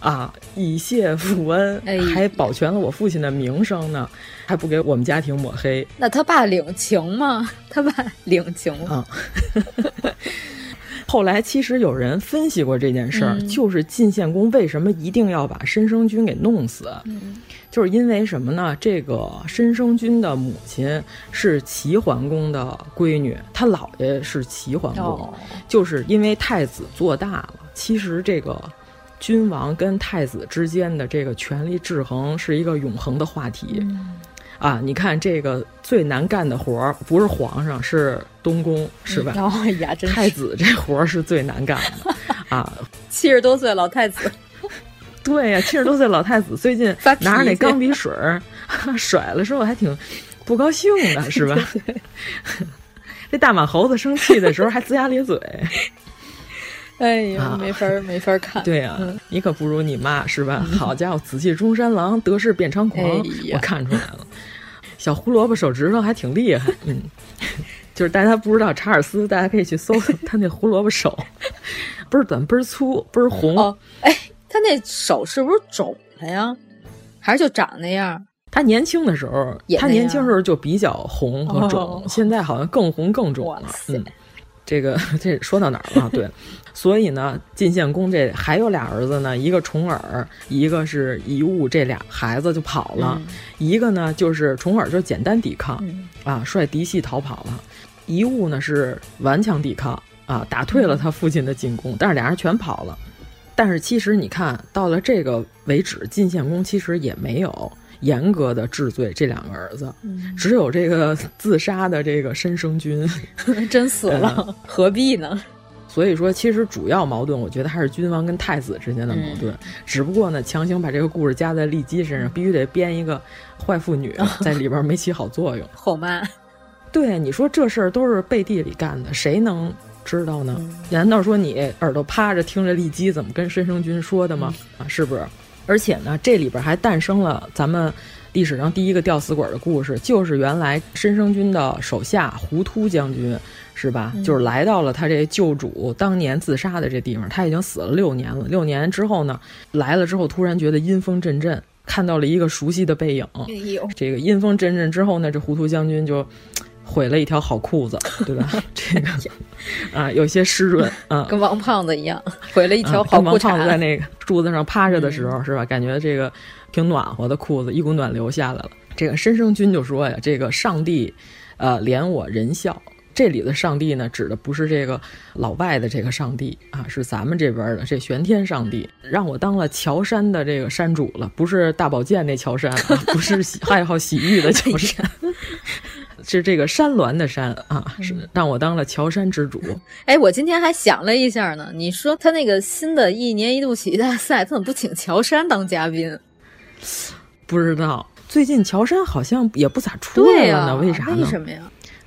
啊，以谢父恩，还保全了我父亲的名声呢，还不给我们家庭抹黑。那他爸领情吗？他爸领情啊。后来其实有人分析过这件事儿，就是晋献公为什么一定要把申生君给弄死，就是因为什么呢？这个申生君的母亲是齐桓公的闺女，他姥爷是齐桓公，就是因为太子做大了，其实这个。君王跟太子之间的这个权力制衡是一个永恒的话题，啊，你看这个最难干的活儿不是皇上，是东宫，是吧？哦呀，真太子这活儿是最难干的 啊！七十多岁老太子，对呀，七十多岁老太子最近 拿着那钢笔水儿甩了之后还挺不高兴的，是吧？这大马猴子生气的时候还龇牙咧嘴。哎呀，没法儿 没法儿看。对呀、你可不如你妈是吧？好家伙，紫气中山狼，得势变猖狂，哎我看出来了。小胡萝卜手指头还挺厉害，嗯，就是大家不知道查尔斯，大家可以去搜搜他那胡萝卜手，倍儿短，倍儿粗，倍儿红。哦，哎，他那手是不是肿了呀？还是就长那样？他年轻的时候，他年轻时候就比较红和肿，哦现在好像更红更肿了。嗯，这个 这说到哪儿了？对，所以呢，晋献公这还有俩儿子呢，一个重耳，一个是夷吾，这俩孩子就跑了。嗯一个呢就是重耳，就简单抵抗、嗯啊，率嫡系逃跑了；夷吾呢是顽强抵抗啊，打退了他父亲的进攻，但是俩人全跑了。但是其实你看到了这个为止，晋献公其实也没有严格的治罪这两个儿子，嗯只有这个自杀的这个申生君。真死了，何必呢？所以说，其实主要矛盾，我觉得还是君王跟太子之间的矛盾。只不过呢，强行把这个故事加在骊姬身上，必须得编一个坏妇女 在里边没起好作用。后妈，对，你说这事儿都是背地里干的，谁能知道呢？难道说你耳朵趴着听着骊姬怎么跟申生君说的吗？啊，是不是？而且呢，这里边还诞生了咱们历史上第一个吊死鬼的故事，就是原来申生军的手下胡突将军，是吧？嗯就是来到了他这旧主当年自杀的这地方，他已经死了六年了。六年之后呢，来了之后突然觉得阴风阵阵，看到了一个熟悉的背影。这个阴风阵阵之后呢，这糊涂将军就毁了一条好裤子，对吧？这个啊，有些湿润啊，跟王胖子一样，毁了一条啊好裤跟王胖子在。那个 柱子上趴着的时候，是吧？感觉这个挺暖和的裤子，一股暖流下来了。这个申生君就说呀：“这个上帝，呃，怜我仁孝。”这里的上帝呢，指的不是这个老外的这个上帝啊，是咱们这边的这玄天上帝，让我当了乔山的这个山主了，不是大保健那乔山，啊、不是洗爱好洗浴的乔山，是这个山峦的山啊，是让我当了乔山之主。哎，我今天还想了一下呢，你说他那个新的一年一度喜剧大赛，他怎么不请乔山当嘉宾？不知道，最近乔山好像也不咋出来了呢，为啥呢？为什么呀？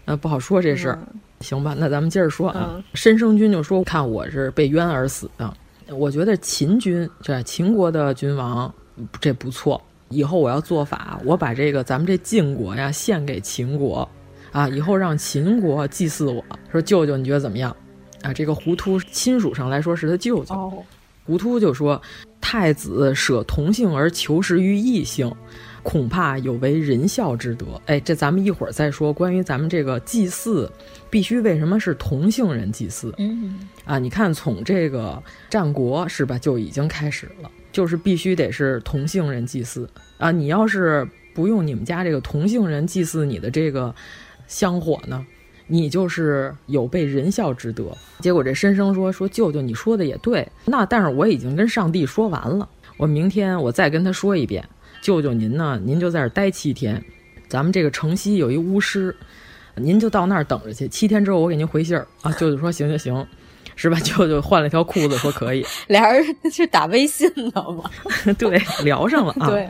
呃，不好说这事儿。行吧，那咱们接着说啊。嗯申生君就说：“看我是被冤而死的。”我觉得秦军这秦国的君王这不错，以后我要做法，我把这个咱们这晋国呀献给秦国，啊，以后让秦国祭祀我，说舅舅你觉得怎么样？啊，这个胡突亲属上来说是他舅舅。哦，胡突就说：“太子舍同姓而求食于异姓，恐怕有违仁孝之德。”哎，这咱们一会儿再说关于咱们这个祭祀，必须为什么是同姓人祭祀？嗯啊，你看从这个战国是吧就已经开始了，就是必须得是同性人祭祀啊。你要是不用你们家这个同性人祭祀你的这个香火呢？你就是有悖仁孝之德。结果这申生说：“说舅舅，你说的也对，那但是我已经跟上帝说完了，我明天我再跟他说一遍。舅舅您呢，您就在这儿待七天，咱们这个城西有一巫师，您就到那儿等着去。七天之后我给您回信儿啊。”舅舅说：“行行行。”是吧？舅舅换了条裤子，说可以。俩人是打微信的吗？对，聊上了啊。对。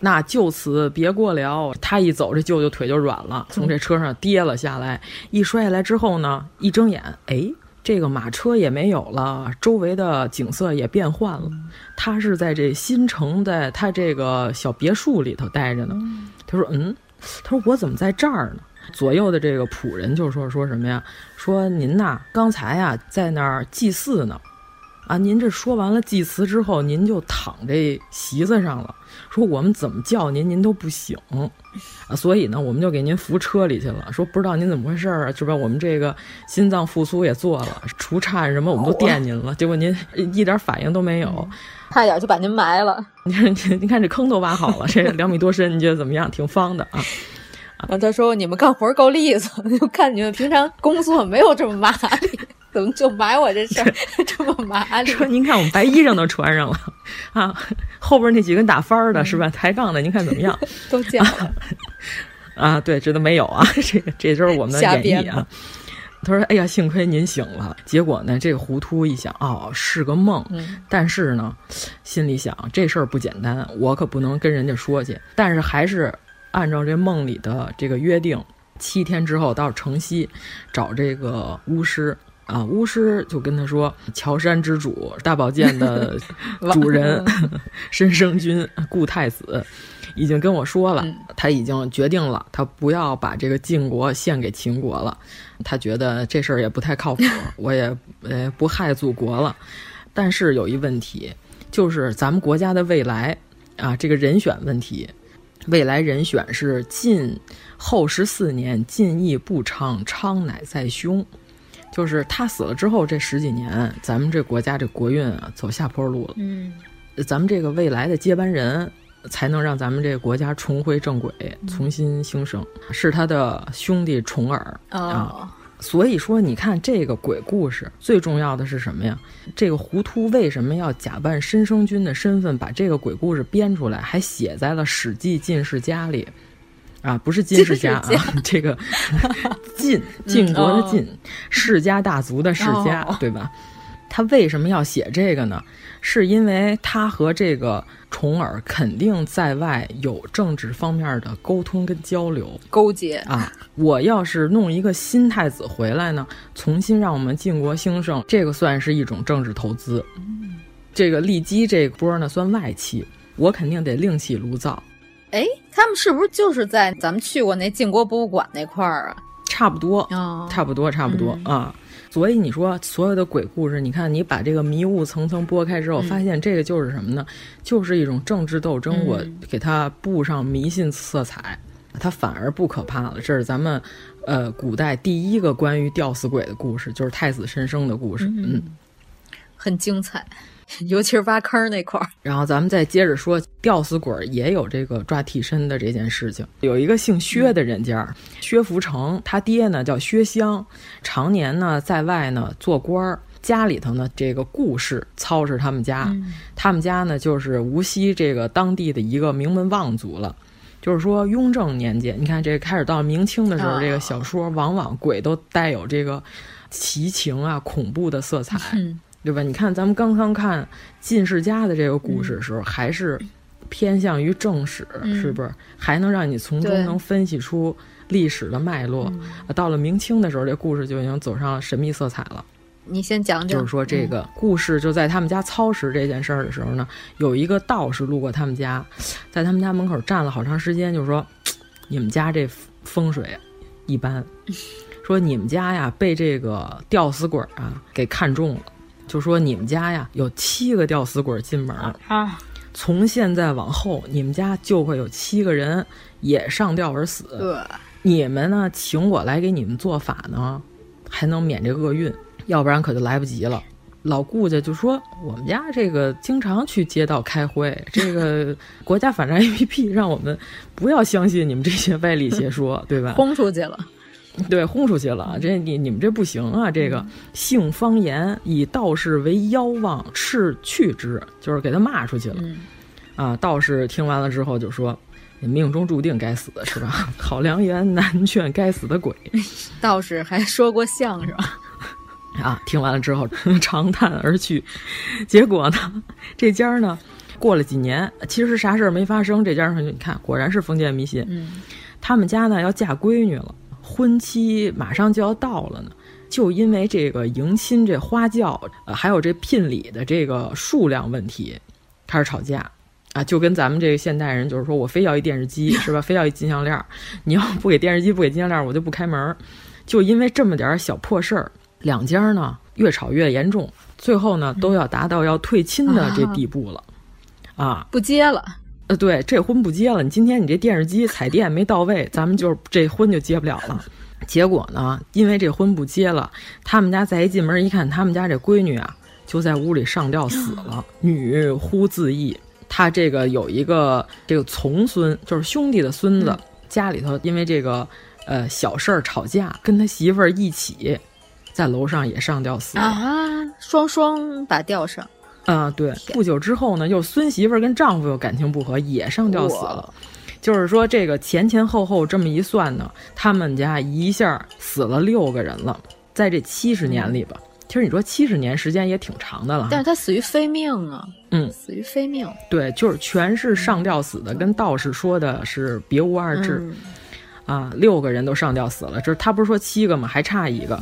那就此别过聊。他一走，这舅舅腿就软了，从这车上跌了下来。一摔下来之后呢，一睁眼，哎，这个马车也没有了，周围的景色也变换了。他是在这新城，在他这个小别墅里头待着呢。他说：“嗯，他说我怎么在这儿呢？”左右的这个仆人就说：“说什么呀？说您呐，刚才呀在那儿祭祀呢。”啊，您这说完了祭词之后，您就躺这席子上了。说我们怎么叫您，您都不醒啊，所以呢，我们就给您扶车里去了。说不知道您怎么回事儿啊，是吧？我们这个心脏复苏也做了，除颤什么我们都垫您了，结果您一点反应都没有，差点就把您埋了。您看，您看这坑都挖好了，这两米多深，你觉得怎么样？挺方的啊。啊，他说你们干活够利索，就看你们平常工作没有这么麻利。怎么就埋我这事儿这么麻利？说您看我们白衣裳都穿上了啊，后边那几根打翻儿的是吧？抬杠的，您看怎么样？都见了啊，对，这都没有啊，这个这就是我们的演绎啊。他说：“哎呀，幸亏您醒了。”结果呢，这个糊涂一想，哦，是个梦。嗯、但是呢，心里想这事儿不简单，我可不能跟人家说去。但是还是按照这梦里的这个约定，七天之后到城西找这个巫师啊。巫师就跟他说：“乔山之主，大宝剑的 主人 申生君，顾太子。”已经跟我说了，嗯、他已经决定了，他不要把这个晋国献给秦国了。他觉得这事儿也不太靠谱，我也呃不害祖国了。但是有一问题，就是咱们国家的未来啊，这个人选问题，未来人选是晋后十四年，晋义不昌，昌乃在兄。就是他死了之后，这十几年，咱们这国家这国运啊走下坡路了。嗯，咱们这个未来的接班人。才能让咱们这个国家重回正轨，重新兴盛。是他的兄弟重耳、啊，所以说你看这个鬼故事，最重要的是什么呀？这个糊涂为什么要假扮申生君的身份，把这个鬼故事编出来，还写在了《史记进士家》里？啊，不是金世家啊，这个 晋晋国的晋，嗯、世家大族的世家，哦、对吧？他为什么要写这个呢？是因为他和这个重耳肯定在外有政治方面的沟通跟交流勾结啊！我要是弄一个新太子回来呢，重新让我们晋国兴盛，这个算是一种政治投资。嗯、这个骊姬这波呢算外戚，我肯定得另起炉灶。哎，他们是不是就是在咱们去过那晋国博物馆那块儿啊？差不多，哦、差不多，差不多、嗯、啊。所以你说所有的鬼故事，你看你把这个迷雾层层拨开之后，嗯、发现这个就是什么呢？就是一种政治斗争。嗯、我给它布上迷信色彩，它反而不可怕了。这是咱们呃古代第一个关于吊死鬼的故事，就是太子申生的故事。嗯，嗯很精彩。尤其是挖坑那块儿，然后咱们再接着说，吊死鬼也有这个抓替身的这件事情。有一个姓薛的人家，嗯、薛福成，他爹呢叫薛湘，常年呢在外呢做官儿，家里头呢这个顾氏操持他们家，嗯、他们家呢就是无锡这个当地的一个名门望族了。就是说，雍正年间，你看这开始到明清的时候，哦、这个小说往往鬼都带有这个奇情啊、恐怖的色彩。嗯对吧？你看，咱们刚刚看进士家的这个故事的时候，嗯、还是偏向于正史，嗯、是不是？还能让你从中能分析出历史的脉络。嗯、到了明清的时候，这故事就已经走上神秘色彩了。你先讲讲，就是说这个故事就在他们家操持这件事儿的时候呢，有一个道士路过他们家，在他们家门口站了好长时间，就说：“你们家这风水一般，说你们家呀被这个吊死鬼啊给看中了。”就说你们家呀有七个吊死鬼进门啊，从现在往后你们家就会有七个人也上吊而死。呃、你们呢，请我来给你们做法呢，还能免这厄运，要不然可就来不及了。老顾家就说我们家这个经常去街道开会，这个国家反诈 APP 让我们不要相信你们这些歪理邪说，对吧？轰出去了。对，轰出去了，这你你们这不行啊！这个姓方言，以道士为妖妄，斥去之，就是给他骂出去了。嗯、啊，道士听完了之后就说：“你命中注定该死的，是吧？好良言难劝该死的鬼。”道士还说过相声 啊，听完了之后长叹而去。结果呢，这家呢，过了几年，其实啥事儿没发生。这家说：“你看，果然是封建迷信。”嗯，他们家呢要嫁闺女了。婚期马上就要到了呢，就因为这个迎亲这花轿，呃，还有这聘礼的这个数量问题，开始吵架。啊，就跟咱们这个现代人就是说我非要一电视机 是吧，非要一金项链，你要不给电视机不给金项链，我就不开门。就因为这么点小破事儿，两家呢越吵越严重，最后呢都要达到要退亲的这地步了，啊，不接了。呃，对，这婚不结了。你今天你这电视机彩电没到位，咱们就这婚就结不了了。结果呢，因为这婚不结了，他们家再一进门一看，他们家这闺女啊就在屋里上吊死了，女呼自缢。他这个有一个这个从孙，就是兄弟的孙子，嗯、家里头因为这个呃小事儿吵架，跟他媳妇儿一起在楼上也上吊死了啊，双双把吊上。啊，对，不久之后呢，又孙媳妇跟丈夫又感情不和，也上吊死了。就是说，这个前前后后这么一算呢，他们家一下死了六个人了，在这七十年里吧。其实你说七十年时间也挺长的了，但是他死于非命啊，嗯，死于非命。对，就是全是上吊死的，跟道士说的是别无二致。嗯、啊，六个人都上吊死了，这他不是说七个吗？还差一个。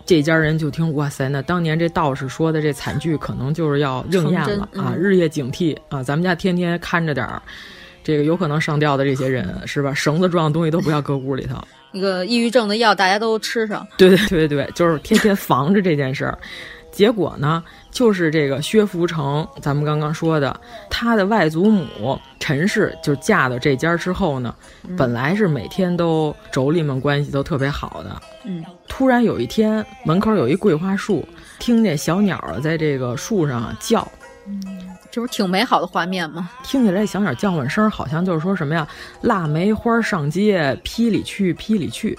嗯这家人就听，哇塞，那当年这道士说的这惨剧可能就是要应验了啊！日夜警惕啊，咱们家天天看着点儿，这个有可能上吊的这些人是吧？绳子状的东西都不要搁屋里头。那个抑郁症的药大家都吃上。对对对对，就是天天防着这件事儿。结果呢，就是这个薛福成，咱们刚刚说的，他的外祖母陈氏就嫁到这家之后呢，嗯、本来是每天都妯娌们关系都特别好的。嗯，突然有一天，门口有一桂花树，听见小鸟在这个树上叫，嗯，这不是挺美好的画面吗？听起来小鸟叫唤声好像就是说什么呀，腊梅花上街，批里去，批里去。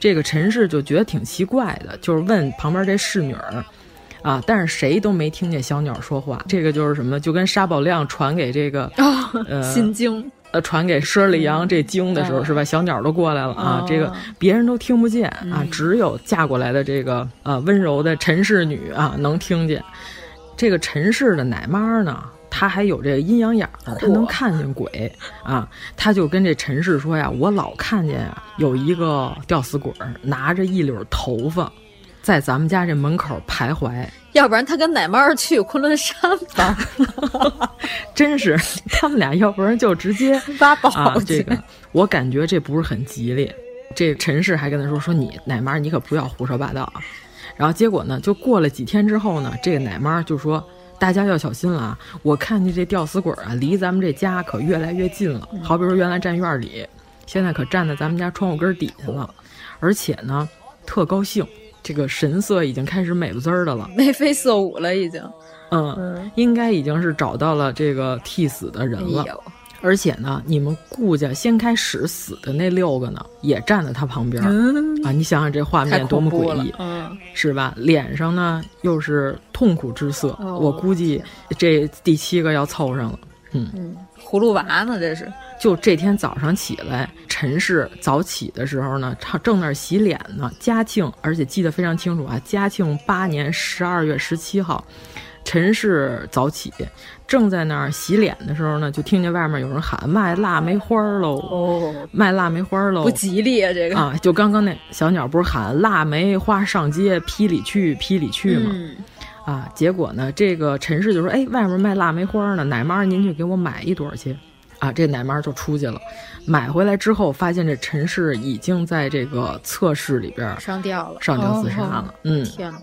这个陈氏就觉得挺奇怪的，就是问旁边这侍女儿。啊！但是谁都没听见小鸟说话，这个就是什么？就跟沙宝亮传给这个、哦、呃心经，呃传给佘丽阳这经的时候、哦、是吧？小鸟都过来了啊！哦、这个别人都听不见啊，嗯、只有嫁过来的这个呃温柔的陈氏女啊能听见。这个陈氏的奶妈呢，她还有这个阴阳眼儿，她能看见鬼啊！她就跟这陈氏说呀：“我老看见呀，有一个吊死鬼拿着一绺头发。”在咱们家这门口徘徊，要不然他跟奶妈去昆仑山吧，真是他们俩，要不然就直接 挖宝啊！这个我感觉这不是很吉利。这陈氏还跟他说：“说你奶妈，你可不要胡说八道啊！”然后结果呢，就过了几天之后呢，这个奶妈就说：“大家要小心了啊！我看见这吊死鬼啊，离咱们这家可越来越近了。好比说原来站院里，现在可站在咱们家窗户根底下了，而且呢，特高兴。”这个神色已经开始美不滋儿的了，眉飞色舞了，已经。嗯，嗯应该已经是找到了这个替死的人了。哎、而且呢，你们顾家先开始死的那六个呢，也站在他旁边、嗯、啊！你想想这画面多么诡异，嗯，是吧？脸上呢又是痛苦之色，哦、我估计这第七个要凑上了。嗯嗯，葫芦娃呢？这是。就这天早上起来，陈氏早起的时候呢，他正那儿洗脸呢。嘉庆，而且记得非常清楚啊，嘉庆八年十二月十七号，陈氏早起，正在那儿洗脸的时候呢，就听见外面有人喊卖腊梅花喽，哦，卖腊梅花喽，不吉利啊，这个啊，就刚刚那小鸟不是喊腊梅花上街，批里去，批里去吗？嗯啊，结果呢，这个陈氏就说：“哎，外面卖腊梅花呢，奶妈您去给我买一朵去。”啊，这奶妈就出去了，买回来之后发现这陈氏已经在这个侧室里边上吊了，上吊自杀了。哦、嗯，天哪，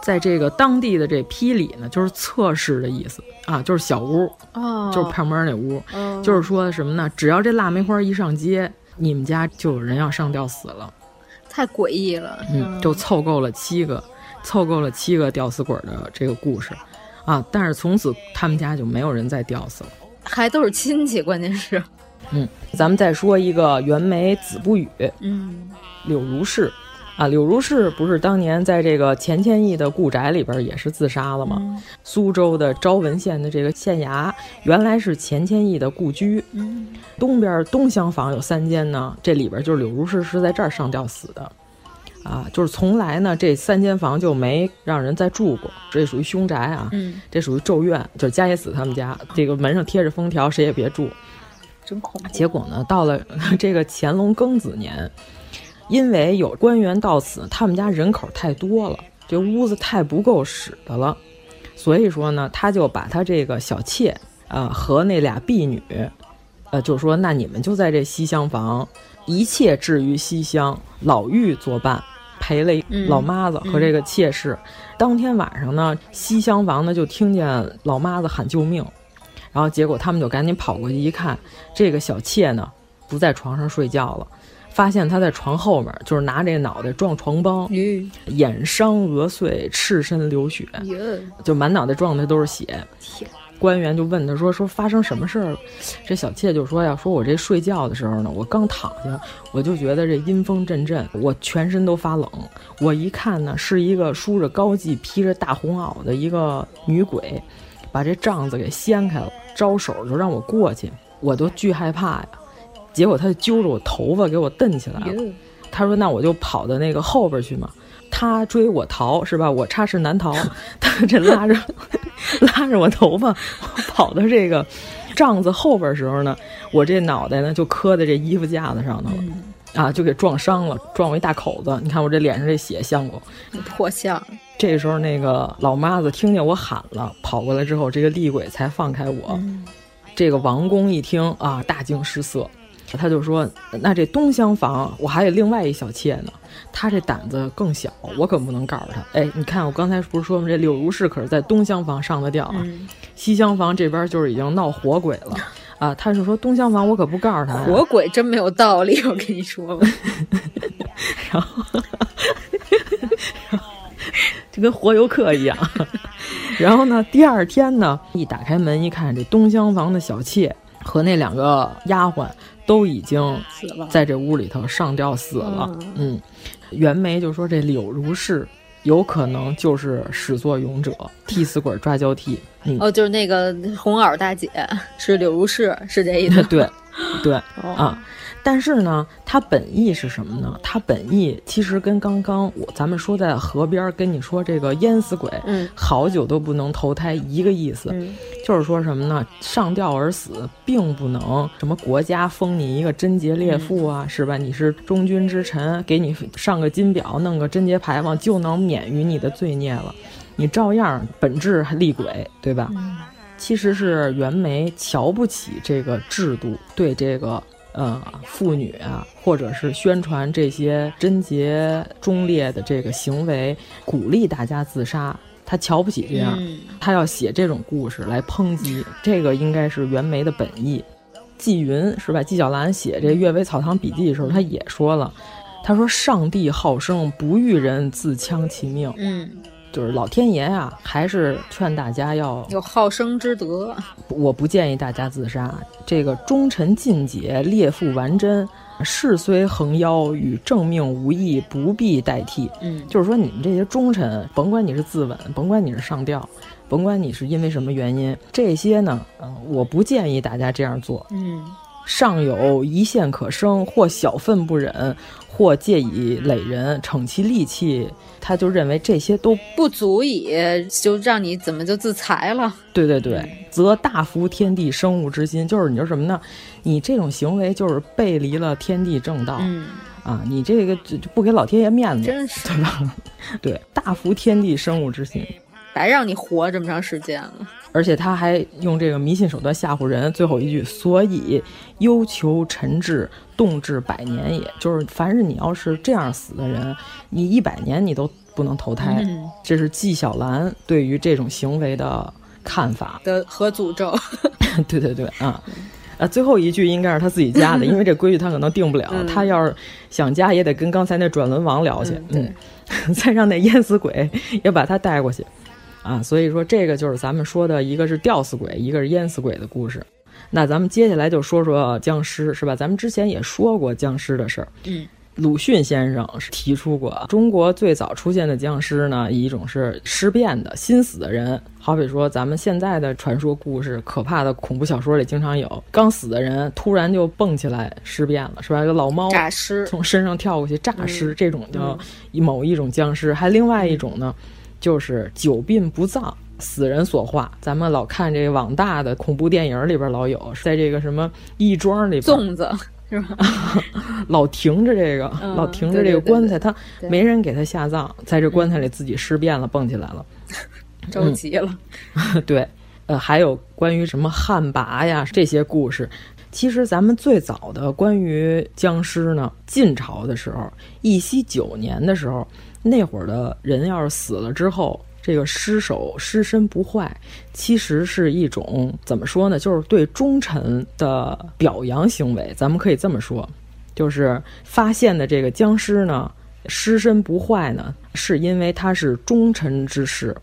在这个当地的这批里呢，就是侧室的意思啊，就是小屋，哦，就是旁边那屋，哦、就是说什么呢？只要这腊梅花一上街，你们家就有人要上吊死了，太诡异了。嗯，就凑够了七个，凑够了七个吊死鬼的这个故事啊。但是从此他们家就没有人再吊死了。还都是亲戚，关键是，嗯，咱们再说一个袁枚子不语，嗯，柳如是，啊，柳如是不是当年在这个钱谦益的故宅里边也是自杀了吗？嗯、苏州的昭文县的这个县衙原来是钱谦益的故居，嗯，东边东厢房有三间呢，这里边就是柳如是是在这儿上吊死的。啊，就是从来呢，这三间房就没让人再住过，这属于凶宅啊。嗯，这属于咒怨，就是加野子他们家，这个门上贴着封条，谁也别住。真恐怖。结果呢，到了 这个乾隆庚子年，因为有官员到此，他们家人口太多了，这屋子太不够使的了，所以说呢，他就把他这个小妾啊、呃、和那俩婢女，呃，就说那你们就在这西厢房。一切置于西厢，老妪作伴，陪了老妈子和这个妾室。嗯、当天晚上呢，西厢房呢就听见老妈子喊救命，然后结果他们就赶紧跑过去一看，这个小妾呢不在床上睡觉了，发现她在床后面，就是拿这脑袋撞床帮，嗯、眼伤额碎，赤身流血，嗯、就满脑袋撞的都是血。官员就问他说：“说发生什么事儿了？”这小妾就说：“呀，说我这睡觉的时候呢，我刚躺下，我就觉得这阴风阵阵，我全身都发冷。我一看呢，是一个梳着高髻、披着大红袄的一个女鬼，把这帐子给掀开了，招手就让我过去，我都巨害怕呀。结果他就揪着我头发给我蹬起来了。他说：‘那我就跑到那个后边去嘛。’他追我逃是吧？我插翅难逃。他这拉着 拉着我头发跑到这个帐子后边时候呢，我这脑袋呢就磕在这衣服架子上头了，啊，就给撞伤了，撞我一大口子。你看我这脸上这血像不？破相。这时候那个老妈子听见我喊了，跑过来之后，这个厉鬼才放开我。这个王公一听啊，大惊失色。他就说：“那这东厢房，我还有另外一小妾呢，他这胆子更小，我可不能告诉他。哎，你看我刚才不是说吗？这柳如是可是在东厢房上的吊啊，西厢房这边就是已经闹活鬼了 啊。他是说东厢房我可不告诉他，活鬼真没有道理，我跟你说吧。然后，就跟活游客一样。然后呢，第二天呢，一打开门一看，这东厢房的小妾和那两个丫鬟。”都已经在这屋里头上吊死了。嗯，袁枚就说这柳如是有可能就是始作俑者，替死鬼抓交替。嗯、哦，就是那个红袄大姐是柳如是，是这意思？对，对啊。但是呢，它本意是什么呢？它本意其实跟刚刚我咱们说在河边跟你说这个淹死鬼，嗯，好久都不能投胎一个意思，就是说什么呢？上吊而死，并不能什么国家封你一个贞洁烈妇啊，是吧？你是忠君之臣，给你上个金表，弄个贞洁牌坊，就能免于你的罪孽了。你照样本质厉鬼，对吧？其实是袁枚瞧不起这个制度，对这个。呃，妇女啊，或者是宣传这些贞洁忠烈的这个行为，鼓励大家自杀，他瞧不起这样，他要写这种故事来抨击，这个应该是袁枚的本意。纪云是吧？纪晓岚写这《阅微草堂笔记》的时候，他也说了，他说：“上帝好生，不欲人自戕其命。”嗯。就是老天爷啊，还是劝大家要有好生之德。我不建议大家自杀。这个忠臣尽解，烈妇完贞，事虽横夭，与正命无异，不必代替。嗯，就是说你们这些忠臣，甭管你是自刎，甭管你是上吊，甭管你是因为什么原因，这些呢，嗯，我不建议大家这样做。嗯，尚有一线可生，或小愤不忍，或借以累人，逞其力气。他就认为这些都不足以，就让你怎么就自裁了？对对对，则大服天地生物之心，就是你说什么呢？你这种行为就是背离了天地正道，嗯啊，你这个就不给老天爷面子，真是对吧？对，大服天地生物之心，白让你活这么长时间了。而且他还用这个迷信手段吓唬人。最后一句，所以忧求臣志，动至百年也。就是凡是你要是这样死的人，你一百年你都不能投胎。这是纪晓岚对于这种行为的看法的和诅咒。对对对，啊，啊，最后一句应该是他自己加的，因为这规矩他可能定不了。他要是想加，也得跟刚才那转轮王聊去，嗯，再让那淹死鬼也把他带过去。啊，所以说这个就是咱们说的一个是吊死鬼，一个是淹死鬼的故事。那咱们接下来就说说僵尸，是吧？咱们之前也说过僵尸的事儿。嗯，鲁迅先生是提出过，中国最早出现的僵尸呢，一种是尸变的心死的人，好比说咱们现在的传说故事、可怕的恐怖小说里经常有，刚死的人突然就蹦起来尸变了，是吧？有老猫诈尸从身上跳过去诈尸，这种叫某一种僵尸。还另外一种呢？就是久病不葬，死人所化。咱们老看这个网大的恐怖电影里边老有，在这个什么义庄里边，粽子是吧？老停着这个，老停着这个棺材，他没人给他下葬，在这棺材里自己尸变了，蹦起来了，着急了。对，呃，还有关于什么旱魃呀这些故事，其实咱们最早的关于僵尸呢，晋朝的时候，义熙九年的时候。那会儿的人要是死了之后，这个尸首尸身不坏，其实是一种怎么说呢？就是对忠臣的表扬行为。咱们可以这么说，就是发现的这个僵尸呢，尸身不坏呢，是因为他是忠臣之士，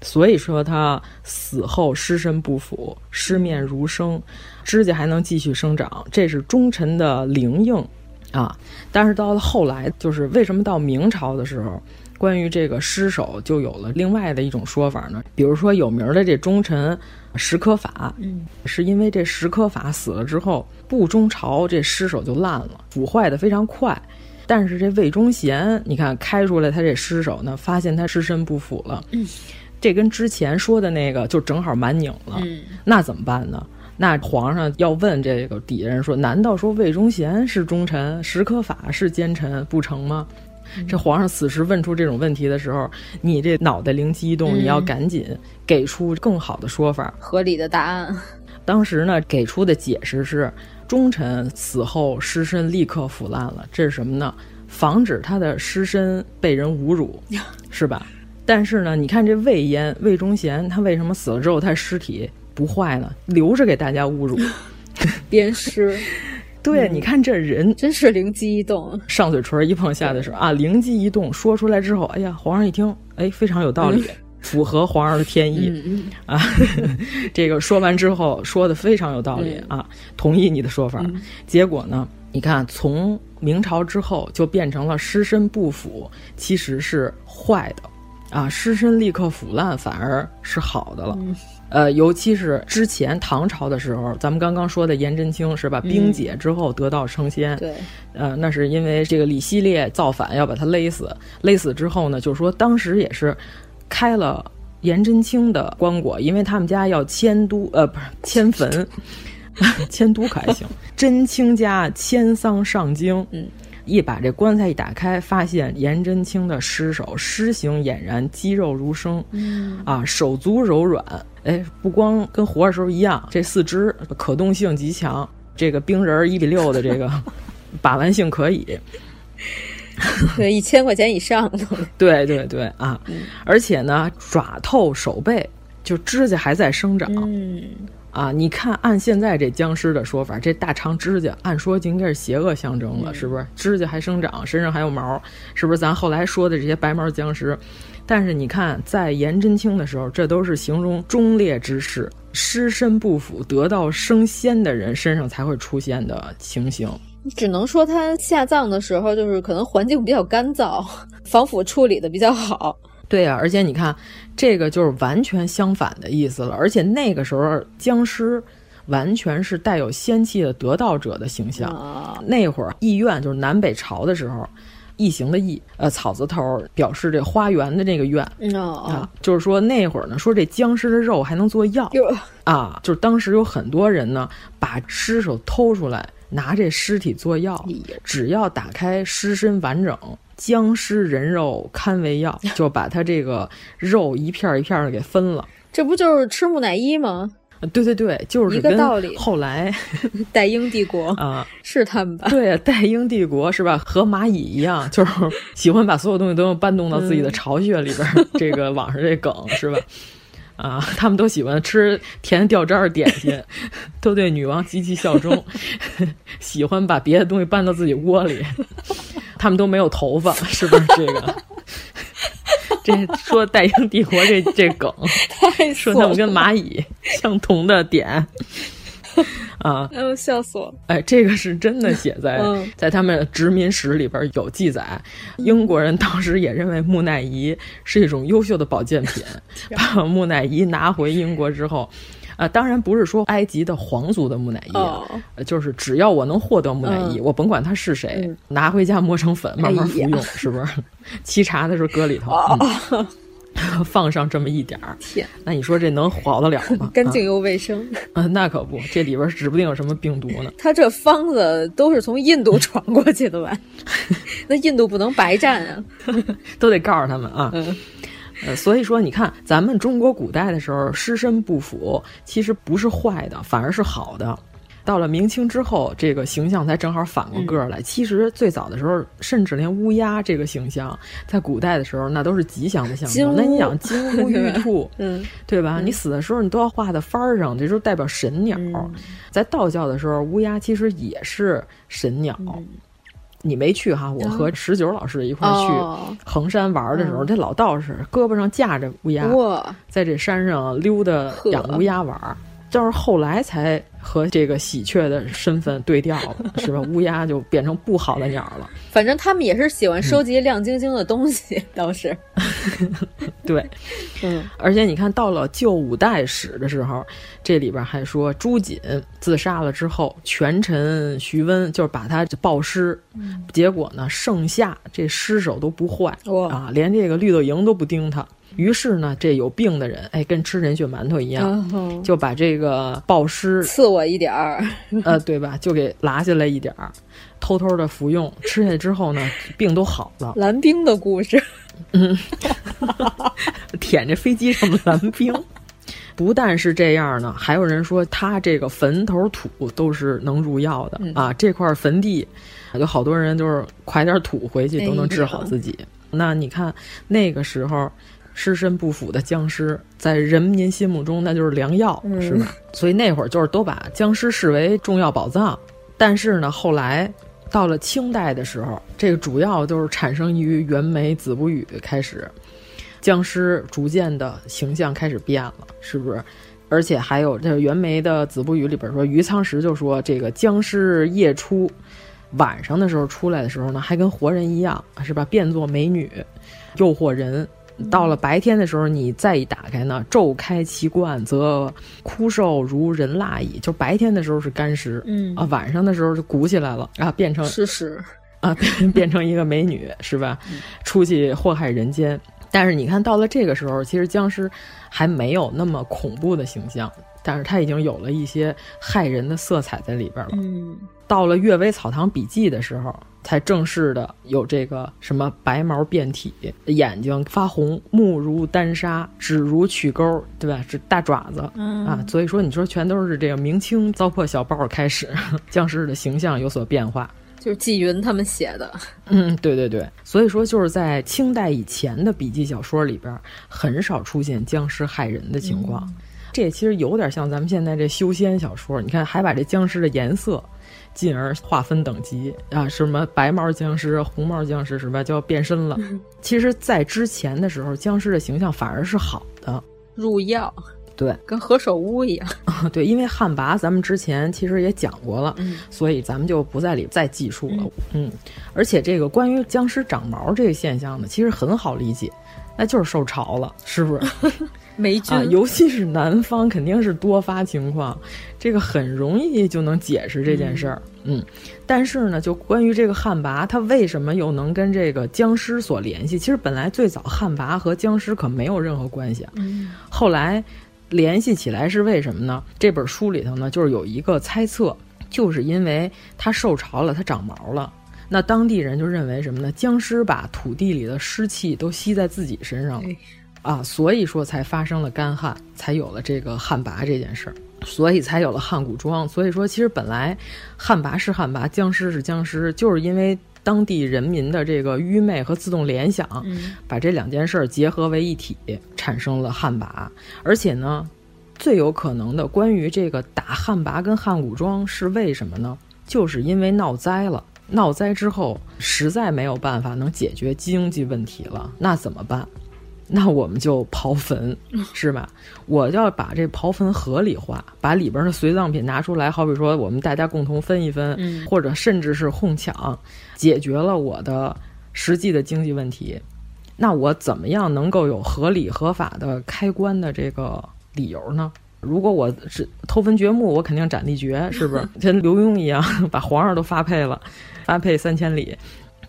所以说他死后尸身不腐，尸面如生，指甲还能继续生长，这是忠臣的灵应啊。但是到了后来，就是为什么到明朝的时候，关于这个尸首就有了另外的一种说法呢？比如说有名的这忠臣石可法，嗯，是因为这石可法死了之后，不忠朝，这尸首就烂了，腐坏的非常快。但是这魏忠贤，你看开出来他这尸首呢，发现他尸身不腐了，嗯，这跟之前说的那个就正好蛮拧了，嗯，那怎么办呢？那皇上要问这个底下人说，难道说魏忠贤是忠臣，石可法是奸臣不成吗？这皇上此时问出这种问题的时候，你这脑袋灵机一动，你要赶紧给出更好的说法，合理的答案。当时呢，给出的解释是，忠臣死后尸身立刻腐烂了，这是什么呢？防止他的尸身被人侮辱，是吧？但是呢，你看这魏延、魏忠贤，他为什么死了之后他尸体不坏呢？留着给大家侮辱，鞭尸。对，你看这人真是灵机一动，上嘴唇一碰下的时候啊，灵机一动，说出来之后，哎呀，皇上一听，哎，非常有道理，符合皇上的天意、嗯、啊。这个说完之后，说的非常有道理、嗯、啊，同意你的说法。嗯、结果呢，你看从明朝之后就变成了尸身不腐，其实是坏的啊，尸身立刻腐烂反而是好的了。嗯呃，尤其是之前唐朝的时候，咱们刚刚说的颜真卿是吧？冰解之后得道成仙，对，呃，那是因为这个李希烈造反要把他勒死，勒死之后呢，就是说当时也是开了颜真卿的棺椁，因为他们家要迁都，呃，不是迁坟，迁都可还行，真卿家迁丧上京，嗯。一把这棺材一打开，发现颜真卿的尸首，尸形俨然，肌肉如生，嗯啊，手足柔软，哎，不光跟活的时候一样，这四肢可动性极强，这个冰人一比六的这个 把玩性可以，对，一千块钱以上的，对对对啊，嗯、而且呢，爪透手背，就指甲还在生长，嗯。啊，你看，按现在这僵尸的说法，这大长指甲，按说就应该是邪恶象征了，嗯、是不是？指甲还生长，身上还有毛，是不是？咱后来说的这些白毛僵尸，但是你看，在颜真卿的时候，这都是形容忠烈之士、尸身不腐、得道升仙的人身上才会出现的情形。只能说他下葬的时候，就是可能环境比较干燥，防腐处理的比较好。对啊，而且你看，这个就是完全相反的意思了。而且那个时候僵尸完全是带有仙气的得道者的形象。啊、那会儿义院就是南北朝的时候，异形的异，呃，草字头表示这花园的这个院、哦、啊，就是说那会儿呢，说这僵尸的肉还能做药啊，就是当时有很多人呢把尸首偷出来，拿这尸体做药，只要打开尸身完整。僵尸人肉堪为药，就把他这个肉一片一片的给分了。这不就是吃木乃伊吗？对对对，就是一个道理。后来 代英帝国 啊，是他们吧？对，代英帝国是吧？和蚂蚁一样，就是喜欢把所有东西都能搬动到自己的巢穴里边。嗯、这个网上这梗是吧？啊，他们都喜欢吃甜掉渣点心，都对女王极其效忠，喜欢把别的东西搬到自己窝里。他们都没有头发，是不是这个？这说戴英帝国这这梗，说他们跟蚂蚁相同的点啊！哎呦，笑死我了！哎，这个是真的写在、嗯、在他们殖民史里边有记载。英国人当时也认为木乃伊是一种优秀的保健品，把木乃伊拿回英国之后。啊、呃，当然不是说埃及的皇族的木乃伊，哦、就是只要我能获得木乃伊，嗯、我甭管他是谁，嗯、拿回家磨成粉，慢慢服用，哎、是不是？沏茶的时候搁里头，哦嗯、放上这么一点儿。天，那你说这能好得了吗？干净又卫生。啊、那可不，这里边指不定有什么病毒呢。他这方子都是从印度传过去的吧？那印度不能白占啊，都得告诉他们啊。嗯呃，所以说，你看咱们中国古代的时候，尸身不腐其实不是坏的，反而是好的。到了明清之后，这个形象才正好反过个儿来。嗯、其实最早的时候，甚至连乌鸦这个形象，在古代的时候，那都是吉祥的象征。那你想金乌 玉兔，嗯，对吧？嗯、你死的时候，你都要画在幡儿上，这就是代表神鸟。嗯、在道教的时候，乌鸦其实也是神鸟。嗯你没去哈，我和十九老师一块去衡山玩的时候，嗯。这老道士胳膊上架着乌鸦，在这山上溜达养乌鸦玩儿。就是后来才和这个喜鹊的身份对调了，是吧？乌鸦就变成不好的鸟了。反正他们也是喜欢收集亮晶晶的东西，倒是。对，嗯，而且你看到了旧五代史的时候，这里边还说朱瑾自杀了之后，权臣徐温就是把他暴尸，嗯、结果呢，盛夏这尸首都不坏啊，连这个绿豆蝇都不叮他。于是呢，这有病的人，哎，跟吃人血馒头一样，嗯、就把这个暴尸赐我一点儿，呃，对吧？就给拿下来一点儿，偷偷的服用，吃下之后呢，病都好了。蓝冰的故事，嗯，舔着飞机上的蓝冰。不但是这样呢，还有人说他这个坟头土都是能入药的、嗯、啊，这块坟地有好多人就是快点土回去都能治好自己。哎、那你看那个时候。尸身不腐的僵尸，在人民心目中那就是良药，嗯、是吧？所以那会儿就是都把僵尸视为重要宝藏。但是呢，后来到了清代的时候，这个主要就是产生于袁枚《子不语》开始，僵尸逐渐的形象开始变了，是不是？而且还有这袁枚的《子不语》里边说，余苍时就说这个僵尸夜出，晚上的时候出来的时候呢，还跟活人一样，是吧？变作美女，诱惑人。到了白天的时候，你再一打开呢，昼开其冠，则枯瘦如人蜡矣。就白天的时候是干尸，嗯啊，晚上的时候就鼓起来了啊，变成尸尸啊，变 变成一个美女，是吧？出去祸害人间。但是你看到了这个时候，其实僵尸还没有那么恐怖的形象，但是它已经有了一些害人的色彩在里边了。嗯，到了《阅微草堂笔记》的时候。才正式的有这个什么白毛变体，眼睛发红，目如丹砂，指如曲钩，对吧？是大爪子、嗯、啊，所以说你说全都是这个明清糟粕小报开始，僵尸的形象有所变化，就是纪云他们写的。嗯，对对对，所以说就是在清代以前的笔记小说里边，很少出现僵尸害人的情况。嗯、这其实有点像咱们现在这修仙小说，你看还把这僵尸的颜色。进而划分等级啊，什么白毛僵尸、红毛僵尸是吧？就要变身了。其实，在之前的时候，僵尸的形象反而是好的，入药。对，跟何首乌一样。对，因为旱魃咱们之前其实也讲过了，嗯、所以咱们就不在里再记述了。嗯,嗯，而且这个关于僵尸长毛这个现象呢，其实很好理解，那就是受潮了，是不是？霉菌、啊，尤其是南方肯定是多发情况，这个很容易就能解释这件事儿。嗯,嗯，但是呢，就关于这个旱魃，它为什么又能跟这个僵尸所联系？其实本来最早旱魃和僵尸可没有任何关系啊。嗯，后来联系起来是为什么呢？这本书里头呢，就是有一个猜测，就是因为它受潮了，它长毛了。那当地人就认为什么呢？僵尸把土地里的湿气都吸在自己身上了。哎啊，所以说才发生了干旱，才有了这个旱魃这件事儿，所以才有了汉古庄。所以说，其实本来旱魃是旱魃，僵尸是僵尸，就是因为当地人民的这个愚昧和自动联想，嗯、把这两件事儿结合为一体，产生了旱魃。而且呢，最有可能的关于这个打旱魃跟汉古庄是为什么呢？就是因为闹灾了。闹灾之后，实在没有办法能解决经济问题了，那怎么办？那我们就刨坟，是吧？我要把这刨坟合理化，把里边的随葬品拿出来，好比说我们大家共同分一分，嗯、或者甚至是哄抢，解决了我的实际的经济问题。那我怎么样能够有合理合法的开棺的这个理由呢？如果我是偷坟掘墓，我肯定斩立决，是不是？跟刘墉一样，把皇上都发配了，发配三千里。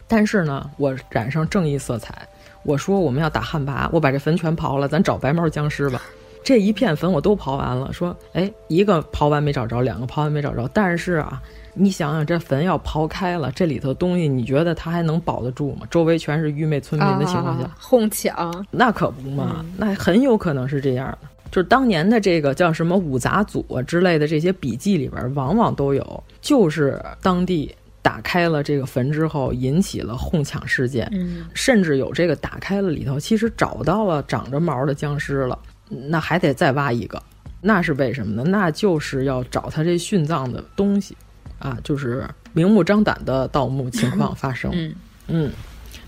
但是呢，我染上正义色彩。我说我们要打旱魃，我把这坟全刨了，咱找白毛僵尸吧。这一片坟我都刨完了，说，哎，一个刨完没找着，两个刨完没找着。但是啊，你想想，这坟要刨开了，这里头东西，你觉得它还能保得住吗？周围全是愚昧村民的情况下，啊、哄抢，那可不嘛，嗯、那很有可能是这样的。就是当年的这个叫什么五杂组啊之类的这些笔记里边，往往都有，就是当地。打开了这个坟之后，引起了哄抢事件，嗯，甚至有这个打开了里头，其实找到了长着毛的僵尸了，那还得再挖一个，那是为什么呢？那就是要找他这殉葬的东西，啊，就是明目张胆的盗墓情况发生。嗯嗯，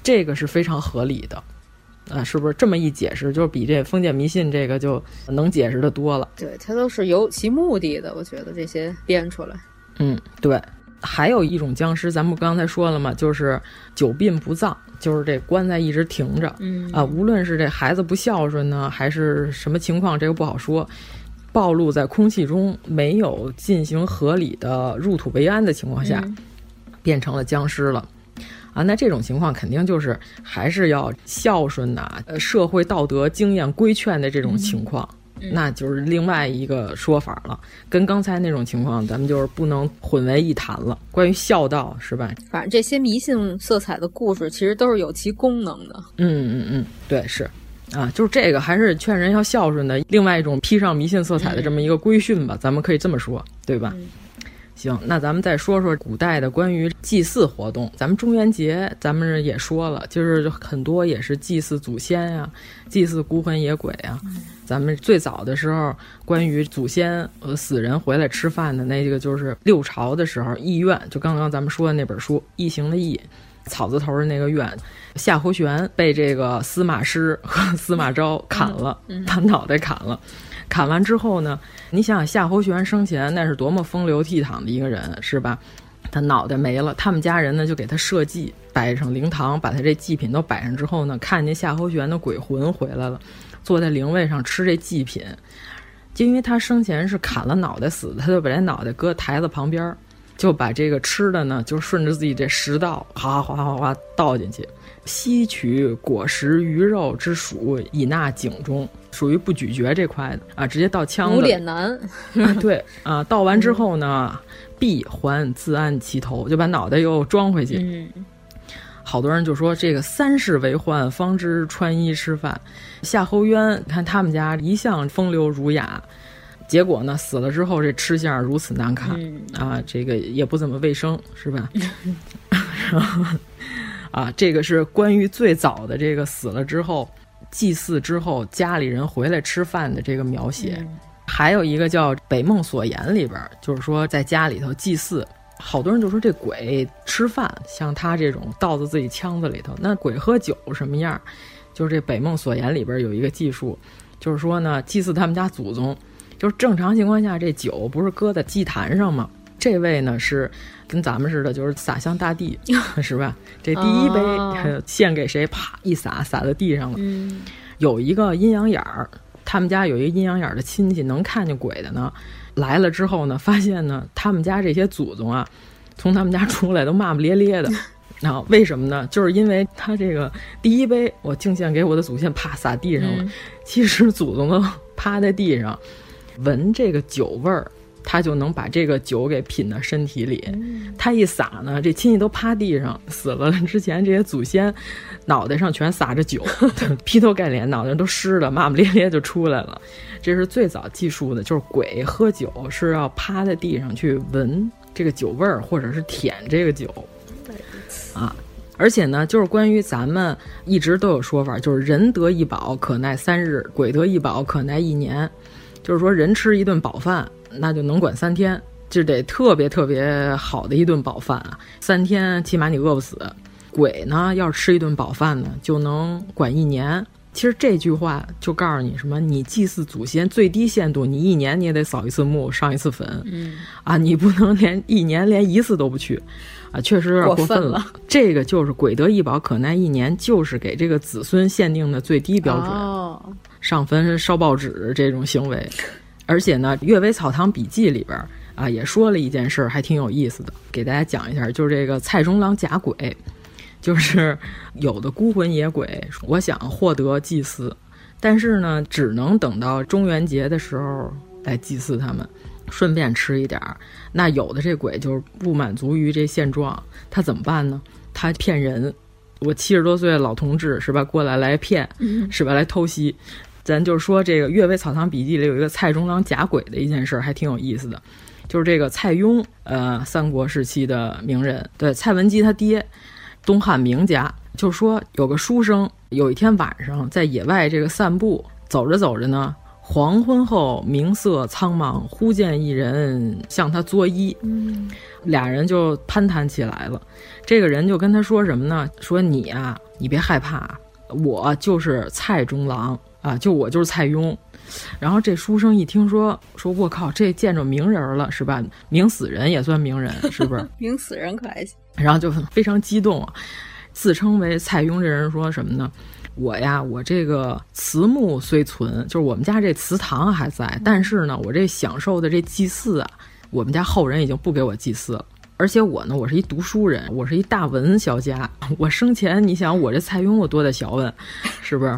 这个是非常合理的。啊，是不是这么一解释，就是比这封建迷信这个就能解释的多了？对，它都是有其目的的。我觉得这些编出来，嗯，对。还有一种僵尸，咱们刚才说了嘛，就是久病不葬，就是这棺材一直停着。嗯啊，无论是这孩子不孝顺呢，还是什么情况，这个不好说。暴露在空气中，没有进行合理的入土为安的情况下，嗯、变成了僵尸了。啊，那这种情况肯定就是还是要孝顺呐，呃，社会道德经验规劝的这种情况，嗯、那就是另外一个说法了，跟刚才那种情况，咱们就是不能混为一谈了。关于孝道是吧？反正这些迷信色彩的故事，其实都是有其功能的。嗯嗯嗯，对，是。啊，就是这个，还是劝人要孝顺的另外一种披上迷信色彩的这么一个规训吧，咱们可以这么说，对吧？嗯行，那咱们再说说古代的关于祭祀活动。咱们中元节，咱们也说了，就是很多也是祭祀祖先呀、啊，祭祀孤魂野鬼啊。嗯、咱们最早的时候，关于祖先呃死人回来吃饭的那个，就是六朝的时候，义院，就刚刚咱们说的那本书《异形的异》。草字头的那个院，夏侯玄被这个司马师和司马昭砍了，嗯、把脑袋砍了。砍完之后呢，你想想夏侯玄生前那是多么风流倜傥的一个人，是吧？他脑袋没了，他们家人呢就给他设祭，摆上灵堂，把他这祭品都摆上之后呢，看见夏侯玄的鬼魂回来了，坐在灵位上吃这祭品。就因为他生前是砍了脑袋死的，他就把这脑袋搁台子旁边。就把这个吃的呢，就顺着自己这食道，哗哗哗哗倒进去，吸取果实、鱼肉之属，以纳井中，属于不咀嚼这块的啊，直接倒腔子。无脸男，啊，对啊，倒完之后呢，闭还自安其头，就把脑袋又装回去。嗯，好多人就说这个三世为患，方知穿衣吃饭。夏侯渊，看他们家一向风流儒雅。结果呢，死了之后这吃相如此难看、嗯、啊，这个也不怎么卫生，是吧？啊，这个是关于最早的这个死了之后祭祀之后家里人回来吃饭的这个描写。嗯、还有一个叫《北梦所言》里边，就是说在家里头祭祀，好多人就说这鬼吃饭，像他这种倒在自己腔子里头，那鬼喝酒什么样？就是这《北梦所言》里边有一个记述，就是说呢，祭祀他们家祖宗。就是正常情况下，这酒不是搁在祭坛上吗？这位呢是跟咱们似的，就是洒向大地，是吧？这第一杯、哦、献给谁？啪一洒，洒在地上了。嗯、有一个阴阳眼儿，他们家有一个阴阳眼儿的亲戚能看见鬼的呢。来了之后呢，发现呢，他们家这些祖宗啊，从他们家出来都骂骂咧咧的。然后为什么呢？就是因为他这个第一杯我敬献给我的祖先，啪洒地上了。嗯、其实祖宗都 趴在地上。闻这个酒味儿，他就能把这个酒给品到身体里。嗯、他一撒呢，这亲戚都趴地上死了。之前这些祖先脑袋上全撒着酒，劈头盖脸脑袋都湿了，骂骂咧咧就出来了。这是最早记述的，就是鬼喝酒是要趴在地上去闻这个酒味儿，或者是舔这个酒啊。而且呢，就是关于咱们一直都有说法，就是人得一饱可耐三日，鬼得一饱可耐一年。就是说，人吃一顿饱饭，那就能管三天，就得特别特别好的一顿饱饭啊，三天起码你饿不死。鬼呢，要是吃一顿饱饭呢，就能管一年。其实这句话就告诉你什么？你祭祀祖先最低限度，你一年你也得扫一次墓、上一次坟，嗯啊，你不能连一年连一次都不去，啊，确实有点过分了这个就是鬼得一饱可耐一年，就是给这个子孙限定的最低标准。哦，上坟烧报纸这种行为，而且呢，《阅微草堂笔记》里边啊也说了一件事，还挺有意思的，给大家讲一下，就是这个蔡中郎假鬼，就是有的孤魂野鬼，我想获得祭祀，但是呢，只能等到中元节的时候来祭祀他们，顺便吃一点儿。那有的这鬼就是不满足于这现状，他怎么办呢？他骗人。我七十多岁的老同志是吧？过来来骗，是吧？来偷袭。咱就是说，这个《阅微草堂笔记》里有一个蔡中郎假鬼的一件事，还挺有意思的。就是这个蔡邕，呃，三国时期的名人，对蔡文姬他爹，东汉名家，就说有个书生，有一天晚上在野外这个散步，走着走着呢，黄昏后，明色苍茫，忽见一人向他作揖。嗯，俩人就攀谈起来了。这个人就跟他说什么呢？说你啊、你别害怕，我就是蔡中郎啊，就我就是蔡邕。然后这书生一听说，说我靠，这见着名人了是吧？名死人也算名人，是不是？名死人可还行？然后就非常激动啊，自称为蔡邕。这人说什么呢？我呀，我这个祠墓虽存，就是我们家这祠堂还在，但是呢，我这享受的这祭祀啊，我们家后人已经不给我祭祀了。而且我呢，我是一读书人，我是一大文小家。我生前，你想我这蔡邕我多大学问，是不是？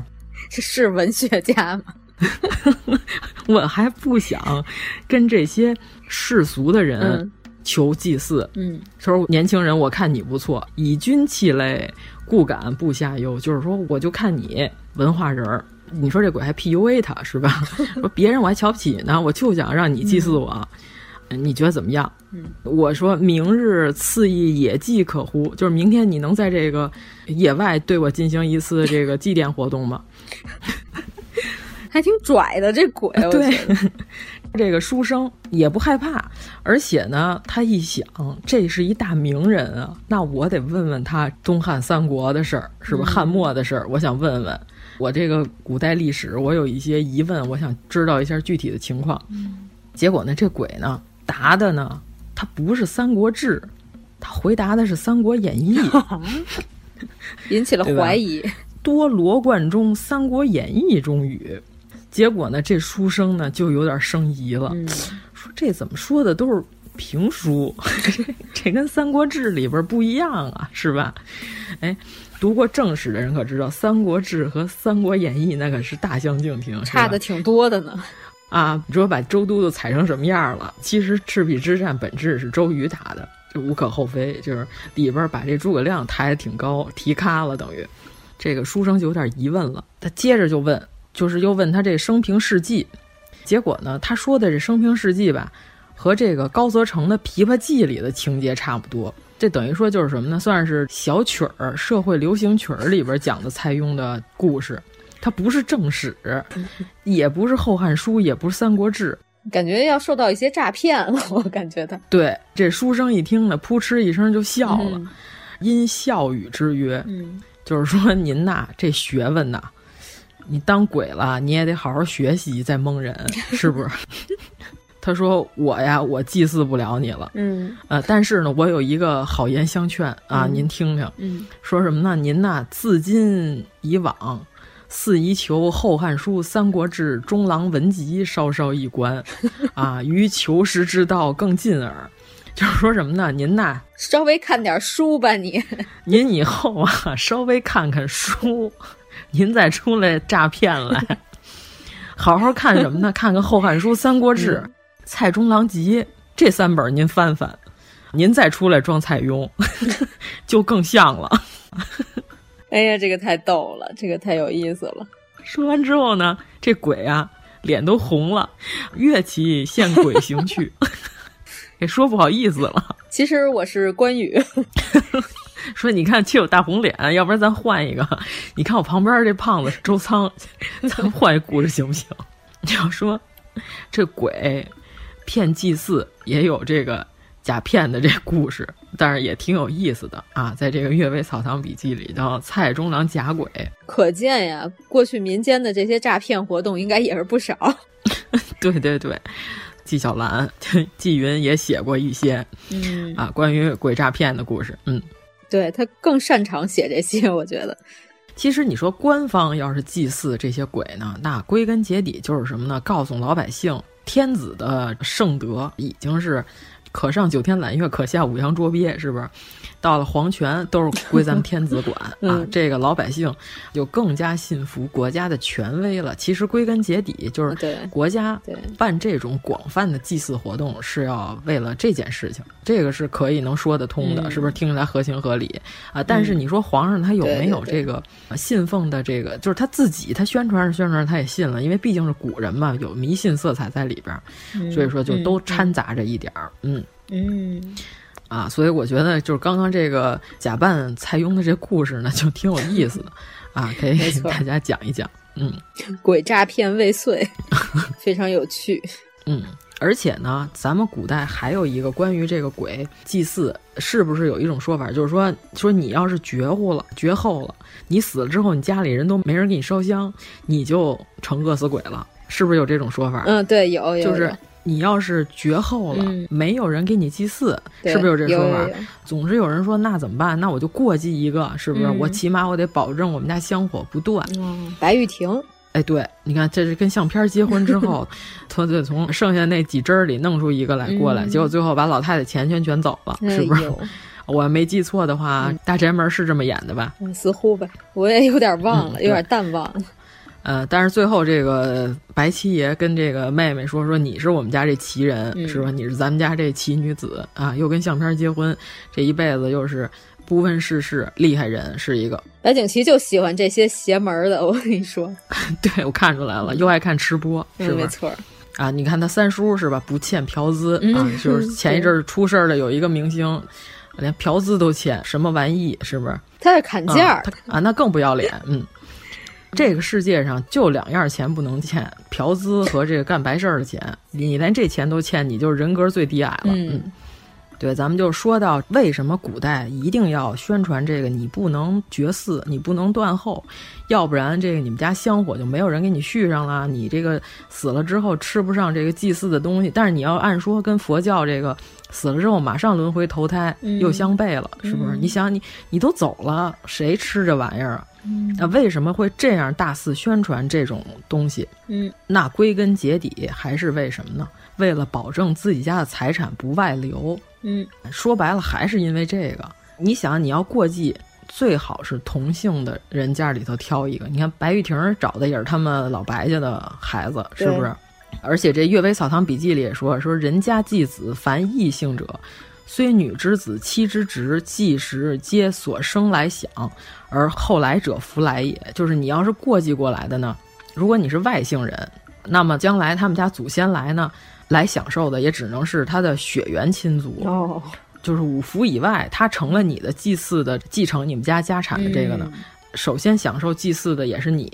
这是文学家吗？我还不想跟这些世俗的人嗯求祭祀。嗯，说年轻人，我看你不错，以君气类，故敢不下忧。就是说，我就看你文化人儿。你说这鬼还 PUA 他是吧？说别人我还瞧不起呢，我就想让你祭祀我。你觉得怎么样？嗯，我说明日赐一野祭可乎？就是明天你能在这个野外对我进行一次这个祭奠活动吗？还挺拽的这鬼，我对觉得。这个书生也不害怕，而且呢，他一想，这是一大名人啊，那我得问问他东汉三国的事儿，是不是汉末的事儿，我想问问。我这个古代历史，我有一些疑问，我想知道一下具体的情况。结果呢，这鬼呢答的呢，他不是《三国志》，他回答的是《三国演义》，引起了怀疑。多罗贯中《三国演义》中语。结果呢，这书生呢就有点生疑了，嗯、说这怎么说的都是评书，这 这跟《三国志》里边不一样啊，是吧？哎，读过正史的人可知道，《三国志》和《三国演义》那可是大相径庭，差的挺多的呢。啊，你说把周都督踩成什么样了？其实赤壁之战本质是周瑜打的，这无可厚非。就是里边把这诸葛亮抬得挺高，提咖了，等于这个书生就有点疑问了。他接着就问，就是又问他这生平事迹。结果呢，他说的这生平事迹吧，和这个高则成的《琵琶记》里的情节差不多。这等于说就是什么呢？算是小曲儿、社会流行曲儿里边讲的蔡邕的故事。它不是正史，也不是《后汉书》，也不是《三国志》，感觉要受到一些诈骗了。我感觉他对这书生一听呢，扑哧一声就笑了，嗯、因笑语之曰：“嗯，就是说您呐，这学问呐，你当鬼了，你也得好好学习再蒙人，是不是？”他说：“我呀，我祭祀不了你了，嗯，呃，但是呢，我有一个好言相劝啊，嗯、您听听，嗯，说什么呢？您呐，自今以往。”四宜求《后汉书》《三国志》《中郎文集》稍稍一观，啊，于求实之道更近耳。就是说什么呢？您呐，稍微看点书吧，你。您以后啊，稍微看看书，您再出来诈骗来，好好看什么呢？看看《后汉书》《三国志》嗯、《蔡中郎集》这三本，您翻翻，您再出来装蔡邕，就更像了。哎呀，这个太逗了，这个太有意思了。说完之后呢，这鬼啊脸都红了，乐其现鬼行去，给说不好意思了。其实我是关羽，说你看气有大红脸，要不然咱换一个。你看我旁边这胖子是周仓，咱换一故事行不行？你要说这鬼骗祭祀也有这个。假骗的这故事，但是也挺有意思的啊！在这个《阅微草堂笔记》里头，蔡中郎假鬼，可见呀，过去民间的这些诈骗活动应该也是不少。对对对，纪晓岚、纪云也写过一些，嗯啊，关于鬼诈骗的故事。嗯，对他更擅长写这些，我觉得。其实你说官方要是祭祀这些鬼呢，那归根结底就是什么呢？告诉老百姓，天子的圣德已经是。可上九天揽月，可下五洋捉鳖，是不是？到了皇权都是归咱们天子管、嗯、啊，这个老百姓就更加信服国家的权威了。其实归根结底就是国家办这种广泛的祭祀活动是要为了这件事情，这个是可以能说得通的，嗯、是不是？听起来合情合理啊。但是你说皇上他有没有这个信奉的这个，就是他自己他宣传是宣传，他也信了，因为毕竟是古人嘛，有迷信色彩在里边，嗯、所以说就都掺杂着一点儿，嗯。嗯，啊，所以我觉得就是刚刚这个假扮蔡邕的这故事呢，就挺有意思的，啊，可以给大家讲一讲。嗯，鬼诈骗未遂，非常有趣。嗯，而且呢，咱们古代还有一个关于这个鬼祭祀，是不是有一种说法，就是说说你要是绝户了、绝后了，你死了之后，你家里人都没人给你烧香，你就成饿死鬼了，是不是有这种说法？嗯，对，有有，就是。你要是绝后了，嗯、没有人给你祭祀，是不是有这说法？总之有人说那怎么办？那我就过继一个，是不是？嗯、我起码我得保证我们家香火不断。嗯、白玉婷，哎，对，你看这是跟相片结婚之后，他得从剩下那几针里弄出一个来过来，嗯、结果最后把老太太钱全卷走了，是不是？我没记错的话，嗯大宅门是这么演的吧？似乎吧，我也有点忘了，嗯、有点淡忘了。呃，但是最后这个白七爷跟这个妹妹说说你是我们家这奇人，嗯、是吧？你是咱们家这奇女子啊，又跟相片结婚，这一辈子又是不问世事，厉害人是一个。白景琦就喜欢这些邪门的，我跟你说。对，我看出来了，又爱看吃播，是没错。啊，你看他三叔是吧？不欠嫖资、嗯、啊，就是 前一阵出事儿的有一个明星，连嫖资都欠，什么玩意？是不是？他在砍价、啊，啊，那更不要脸，嗯。这个世界上就两样钱不能欠，嫖资和这个干白事儿的钱。你连这钱都欠，你就是人格最低矮了。嗯，对，咱们就说到为什么古代一定要宣传这个，你不能绝嗣，你不能断后，要不然这个你们家香火就没有人给你续上了。你这个死了之后吃不上这个祭祀的东西，但是你要按说跟佛教这个死了之后马上轮回投胎又相悖了，嗯、是不是？你想你你都走了，谁吃这玩意儿啊？嗯，那为什么会这样大肆宣传这种东西？嗯，那归根结底还是为什么呢？为了保证自己家的财产不外流。嗯，说白了还是因为这个。你想，你要过继，最好是同姓的人家里头挑一个。你看白玉婷找的也是他们老白家的孩子，是不是？而且这《阅微草堂笔记》里也说，说人家继子凡异性者。虽女之子、妻之侄，继时皆所生来享，而后来者弗来也。就是你要是过继过来的呢，如果你是外姓人，那么将来他们家祖先来呢，来享受的也只能是他的血缘亲族。哦，就是五福以外，他成了你的祭祀的继承你们家家产的这个呢。嗯首先享受祭祀的也是你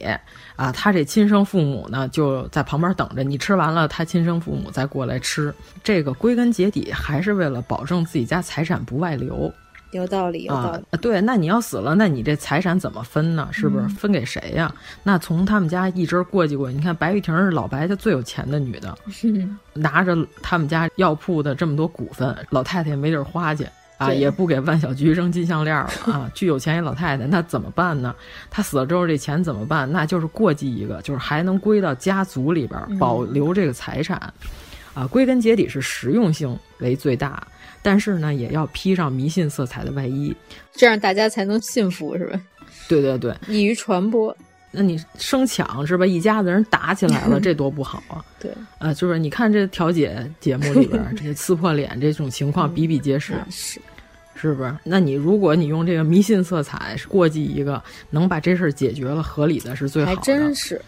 啊，他这亲生父母呢就在旁边等着你吃完了，他亲生父母再过来吃。这个归根结底还是为了保证自己家财产不外流。有道理，有道理。啊，对，那你要死了，那你这财产怎么分呢？是不是、嗯、分给谁呀？那从他们家一直过继过去，你看白玉婷是老白家最有钱的女的，嗯、拿着他们家药铺的这么多股份，老太太也没地儿花去。啊，也不给万小菊扔金项链了啊！巨有钱一老太太，那怎么办呢？她死了之后，这钱怎么办？那就是过继一个，就是还能归到家族里边，保留这个财产。嗯、啊，归根结底是实用性为最大，但是呢，也要披上迷信色彩的外衣，这样大家才能信服，是吧？对对对，易于传播。那你生抢是吧？一家子人打起来了，这多不好啊！对，啊，就是你看这调解节目里边，这些撕破脸这种情况比比皆是。嗯、是。是不是？那你如果你用这个迷信色彩过继一个，能把这事儿解决了，合理的是最好的。还真是。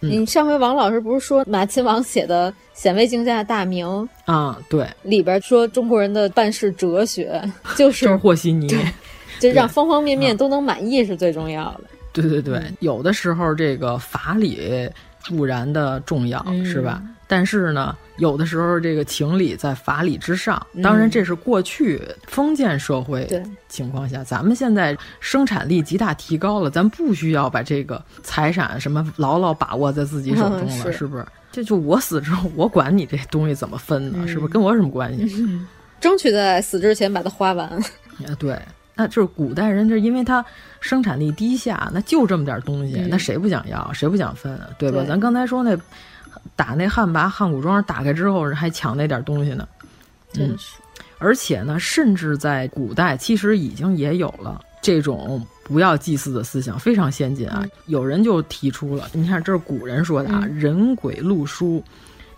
嗯、你上回王老师不是说马亲王写的《显微镜下的大明》啊？对，里边说中国人的办事哲学 就是就是和稀泥，就让方方面面都能满意是最重要的。对对对，有的时候这个法理固然的重要，嗯、是吧？但是呢，有的时候这个情理在法理之上。当然，这是过去封建社会情况下，咱们现在生产力极大提高了，咱不需要把这个财产什么牢牢把握在自己手中了，嗯、是是不是？这就我死之后，我管你这东西怎么分呢？嗯、是不是跟我有什么关系？嗯、争取在死之前把它花完。啊，对。那就是古代人，就因为他生产力低下，那就这么点东西，嗯、那谁不想要，谁不想分，对吧？对咱刚才说那打那汉魃汉古庄打开之后，还抢那点东西呢，嗯，而且呢，甚至在古代其实已经也有了这种不要祭祀的思想，非常先进啊。嗯、有人就提出了，你看这是古人说的啊，嗯、人鬼路书。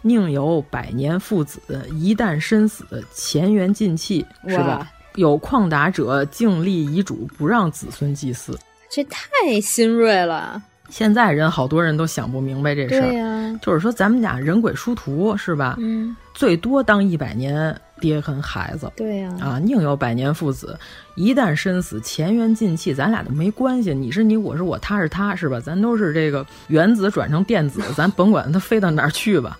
宁有百年父子，一旦身死，前缘尽弃，是吧？有旷达者，敬立遗嘱，不让子孙祭祀，这太新锐了。现在人好多人都想不明白这事儿，对呀、就是说咱们俩人鬼殊途是吧？嗯，最多当一百年爹跟孩子。对呀、啊，宁有百年父子，一旦身死，前缘尽弃，咱俩都没关系。你是你，我是我，他是他，是吧？咱都是这个原子转成电子，咱甭管它飞到哪儿去吧，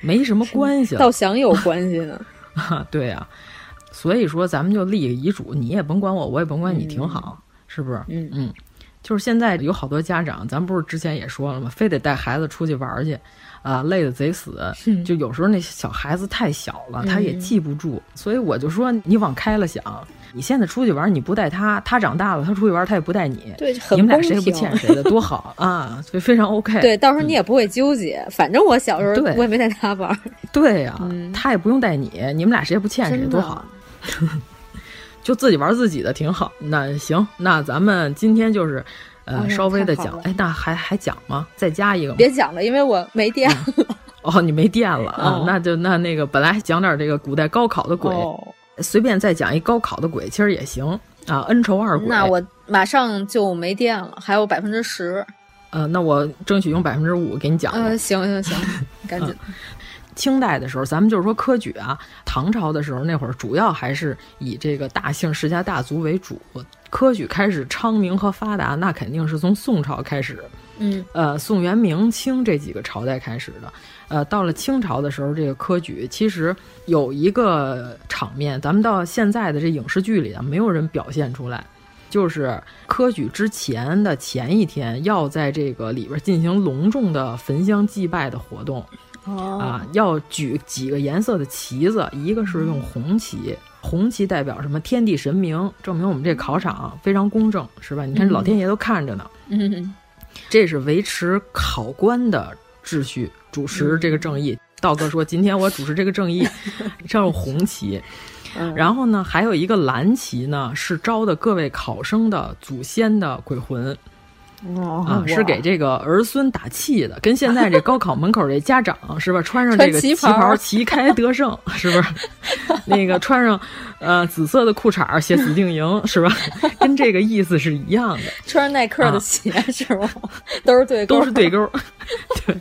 没什么关系了。倒想有关系呢。啊，对呀、所以说咱们就立个遗嘱，你也甭管我，我也甭管你，挺好，是不是？嗯嗯，就是现在有好多家长，咱不是之前也说了吗？非得带孩子出去玩儿去，啊，累得贼死。就有时候那小孩子太小了，他也嗯记不住，所以我就说你往开了想，你现在出去玩儿，你不带他，他长大了，他出去玩儿，他也不带你，对很你们俩谁也不欠谁的，多好啊！所以非常 OK。对，到时候你也不会纠结，反正我小时候对我也没带他玩儿。对呀、他也不用带你，你们俩谁也不欠谁，多好。就自己玩自己的挺好。那行，那咱们今天就是，呃，哎稍微的。讲哎，那还还讲吗？再加一个吗？别讲了，因为我没电了。哦，你没电了 啊？哦那就那那个，本来讲点这个古代高考的鬼，哦随便再讲一高考的鬼，其实也行啊。恩仇二鬼，那我马上就没电了，还有百分之十。呃，那我争取用百分之五给你讲嗯。呃，行行行，赶紧。清代的时候，咱们就是说科举啊，唐朝的时候那会儿主要还是以这个大姓世家大族为主。科举开始昌明和发达，那肯定是从宋朝开始，嗯，呃，宋元明清这几个朝代开始的。呃，到了清朝的时候，这个科举其实有一个场面，咱们到现在的这影视剧里啊，没有人表现出来。就是科举之前的前一天，要在这个里边进行隆重的焚香祭拜的活动。哦啊，要举几个颜色的旗子，一个是用红旗，红旗代表什么？天地神明，证明我们这考场非常公正，是吧？你看嗯老天爷都看着呢，嗯，这是维持考官的秩序，主持这个正义。道哥说：“今天我主持这个正义，这是红旗。”然后呢，还有一个蓝旗呢，是招的各位考生的祖先的鬼魂。哦啊，是给这个儿孙打气的，跟现在这高考门口这家长是吧？穿上这个旗袍，旗开得胜，是不是？那个穿上呃紫色的裤衩写“死定营”，是吧？跟这个意思是一样的。穿上耐克的鞋、啊、是吗？都是对勾，都是对勾。对，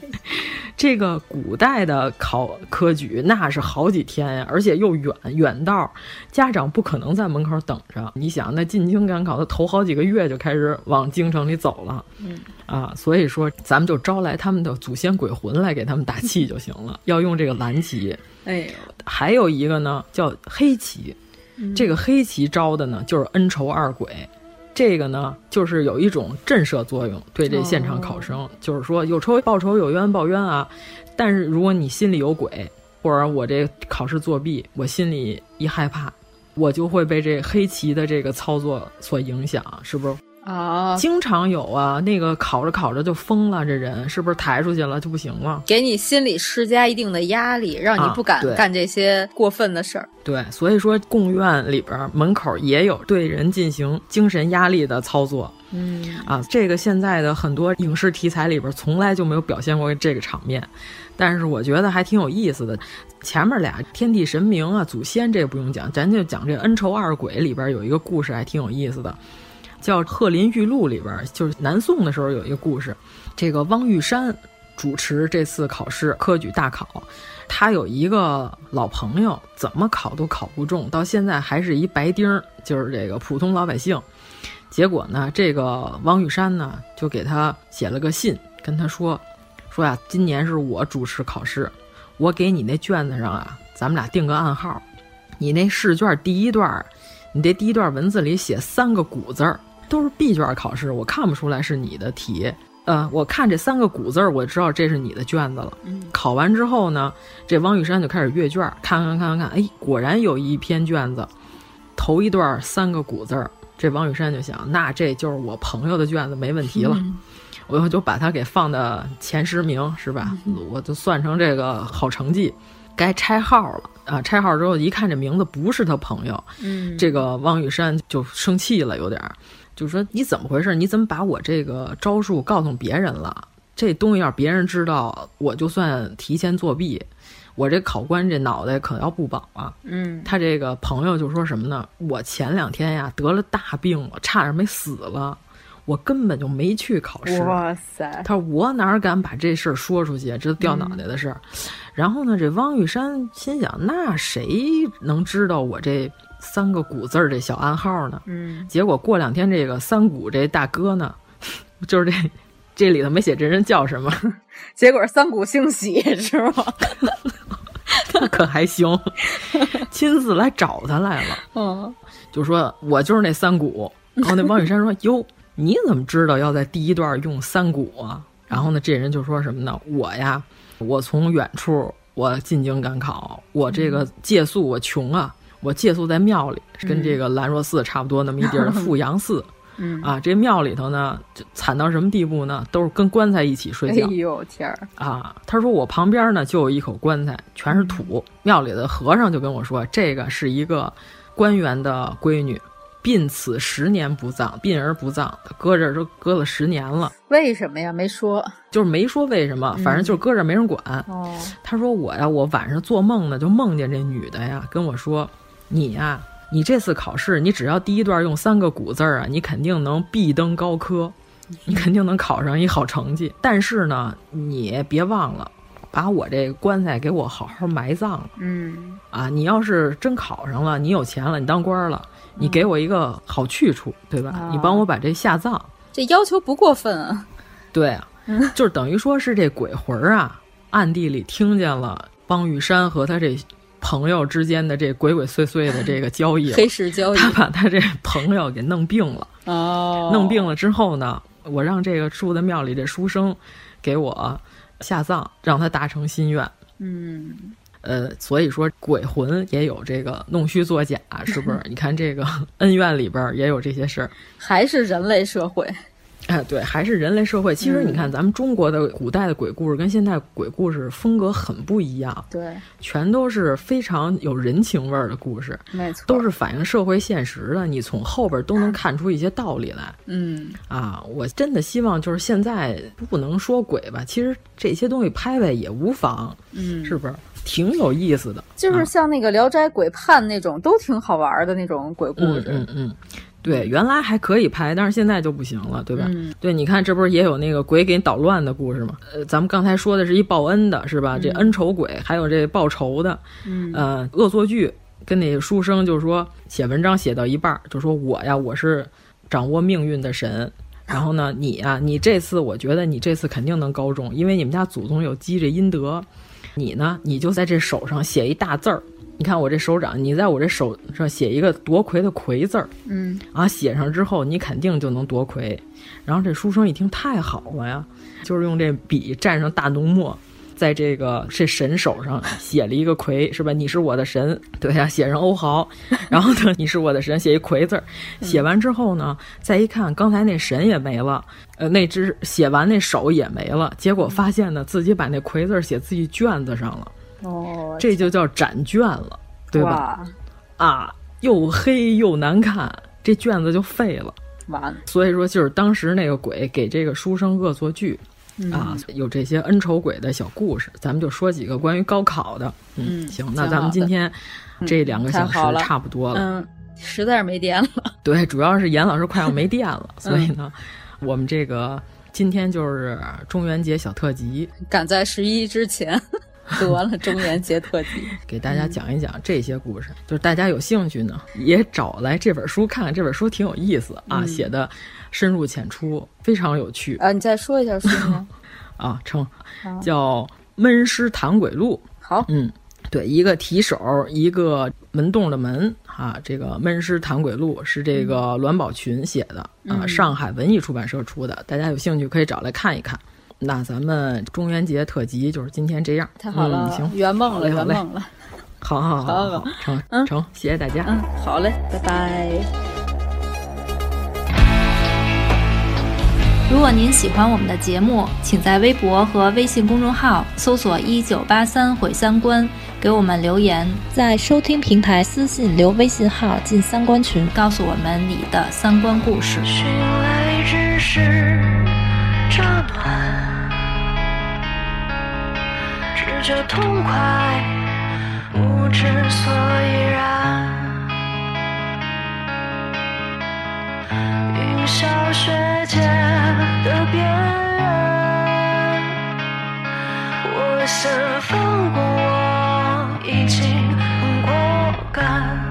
这个古代的考科举那是好几天呀，而且又远远道，家长不可能在门口等着。你想，那进京赶考，他头好几个月就开始往京城里走了。嗯啊，所以说咱们就招来他们的祖先鬼魂来给他们打气就行了。要用这个蓝旗，哎呦，还有一个呢叫黑旗，嗯、这个黑旗招的呢就是恩仇二鬼。这个呢，就是有一种震慑作用，对这现场考生，哦、就是说有仇报仇，有冤报冤啊。但是如果你心里有鬼，或者我这考试作弊，我心里一害怕，我就会被这黑旗的这个操作所影响，是不是？啊，经常有啊，那个考着考着就疯了，这人是不是抬出去了就不行了？给你心理施加一定的压力，让你不敢干这些过分的事儿。啊、对，所以说贡院里边门口也有对人进行精神压力的操作。嗯啊，这个现在的很多影视题材里边从来就没有表现过这个场面，但是我觉得还挺有意思的。前面俩天地神明啊、祖先这不用讲，咱就讲这恩仇二鬼里边有一个故事还挺有意思的。叫《鹤林玉录》里边，就是南宋的时候有一个故事，这个汪玉山主持这次考试科举大考，他有一个老朋友，怎么考都考不中，到现在还是一白丁儿，就是这个普通老百姓。结果呢，这个汪玉山呢就给他写了个信，跟他说说呀，今年是我主持考试，我给你那卷子上啊，咱们俩定个暗号，你那试卷第一段，你这第一段文字里写三个古字儿。都是闭卷考试，我看不出来是你的题。呃，我看这三个古字儿，我知道这是你的卷子了。嗯、考完之后呢，这汪玉山就开始阅卷，看看看看看，哎，果然有一篇卷子，头一段三个古字儿。这汪玉山就想，那这就是我朋友的卷子，没问题了。嗯、我就把它给放到前十名，是吧？嗯、我就算成这个好成绩。该拆号了啊！拆号之后一看这名字不是他朋友，嗯，这个汪玉山就生气了，有点儿。就说你怎么回事？你怎么把我这个招数告诉别人了？这东西要别人知道，我就算提前作弊，我这考官这脑袋可要不保啊！嗯，他这个朋友就说什么呢？我前两天呀得了大病了，差点没死了。我根本就没去考试。哇塞！他说我哪敢把这事儿说出去？这掉脑袋的事儿。嗯、然后呢，这汪玉山心想，那谁能知道我这三个古字儿这小暗号呢？嗯。结果过两天，这个三谷这大哥呢，就是这这里头没写这人叫什么，结果三谷姓喜是吗？那可还行，亲自来找他来了。嗯，就说我就是那三谷。然后那王雨山说：“哟，你怎么知道要在第一段用三谷啊？”然后呢，这人就说什么呢？我呀，我从远处我进京赶考，我这个借宿我穷啊，我借宿在庙里，跟这个兰若寺差不多那么一地儿的富阳寺。嗯啊，这庙里头呢，就惨到什么地步呢？都是跟棺材一起睡觉。哎呦天儿！啊，他说我旁边呢就有一口棺材，全是土。庙里的和尚就跟我说，这个是一个官员的闺女，病此十年不葬，病而不葬，搁这儿都搁了十年了。为什么呀？没说，就是没说为什么，反正就是搁这儿没人管。哦，他说我呀，我晚上做梦呢，就梦见这女的呀跟我说，你呀。你这次考试，你只要第一段用三个古字儿啊，你肯定能必登高科，你肯定能考上一好成绩。但是呢，你别忘了把我这棺材给我好好埋葬了。嗯，啊，你要是真考上了，你有钱了，你当官了，你给我一个好去处，对吧？嗯、你帮我把这下葬，这要求不过分啊。对啊，就是等于说是这鬼魂啊，暗地里听见了方玉山和他这。朋友之间的这鬼鬼祟祟的这个交易，黑市交易，他把他这朋友给弄病了。哦，弄病了之后呢，我让这个住在庙里这书生给我下葬，让他达成心愿。嗯，呃，所以说鬼魂也有这个弄虚作假，是不是？你看这个恩怨里边也有这些事儿，还是人类社会。哎，对，还是人类社会。其实你看，咱们中国的古代的鬼故事跟现在鬼故事风格很不一样。对，全都是非常有人情味儿的故事，没错，都是反映社会现实的。你从后边都能看出一些道理来。嗯，啊，我真的希望就是现在不能说鬼吧，其实这些东西拍拍也无妨。嗯，是不是挺有意思的？就是像那个《聊斋鬼判》那种，都挺好玩的那种鬼故事。嗯嗯。对，原来还可以拍，但是现在就不行了，对吧？嗯、对，你看，这不是也有那个鬼给你捣乱的故事吗？呃，咱们刚才说的是一报恩的，是吧？嗯、这恩仇鬼，还有这报仇的，嗯，呃，恶作剧，跟那书生就是说写文章写到一半，就说我呀，我是掌握命运的神，然后呢，你呀，你这次我觉得你这次肯定能高中，因为你们家祖宗有积这阴德，你呢，你就在这手上写一大字儿。你看我这手掌，你在我这手上写一个夺魁的魁字儿，嗯，啊，写上之后你肯定就能夺魁。然后这书生一听太好了呀，就是用这笔蘸上大浓墨，在这个这神手上写了一个魁，是吧？你是我的神，对呀、啊，写上欧豪。然后呢，你是我的神，写一魁字儿。写完之后呢，再一看，刚才那神也没了，呃，那只写完那手也没了，结果发现呢，自己把那魁字写自己卷子上了。哦，这就叫展卷了，对吧？啊，又黑又难看，这卷子就废了。完，所以说就是当时那个鬼给这个书生恶作剧、嗯、啊，有这些恩仇鬼的小故事，咱们就说几个关于高考的。嗯，行，那咱们今天这两个小时差不多了。嗯，实在是没电了。对，主要是严老师快要没电了，嗯所以呢，我们这个今天就是中元节小特辑，赶在十一之前。得了，中元节特辑，给大家讲一讲这些故事。嗯、就是大家有兴趣呢，也找来这本书看看。这本书挺有意思啊，嗯、写的深入浅出，非常有趣啊。你再说一下书名 啊，成叫《闷尸谈鬼录》。好，嗯，对，一个提手，一个门洞的门啊。这个《闷尸谈鬼录》是这个栾宝群写的、嗯、啊，上海文艺出版社出的。大家有兴趣可以找来看一看。那咱们中元节特辑就是今天这样，太好了，嗯、行，圆梦了，圆梦了，好好 好好，成，嗯，成，谢谢大家，嗯，好嘞，拜拜。如果您喜欢我们的节目，请在微博和微信公众号搜索“一九八三毁三观”，给我们留言，在收听平台私信留微信号进三观群，告诉我们你的三观故事。醒来只是这暖。这痛快不知所以然。云霄雪界的边缘我想放过我已经很果敢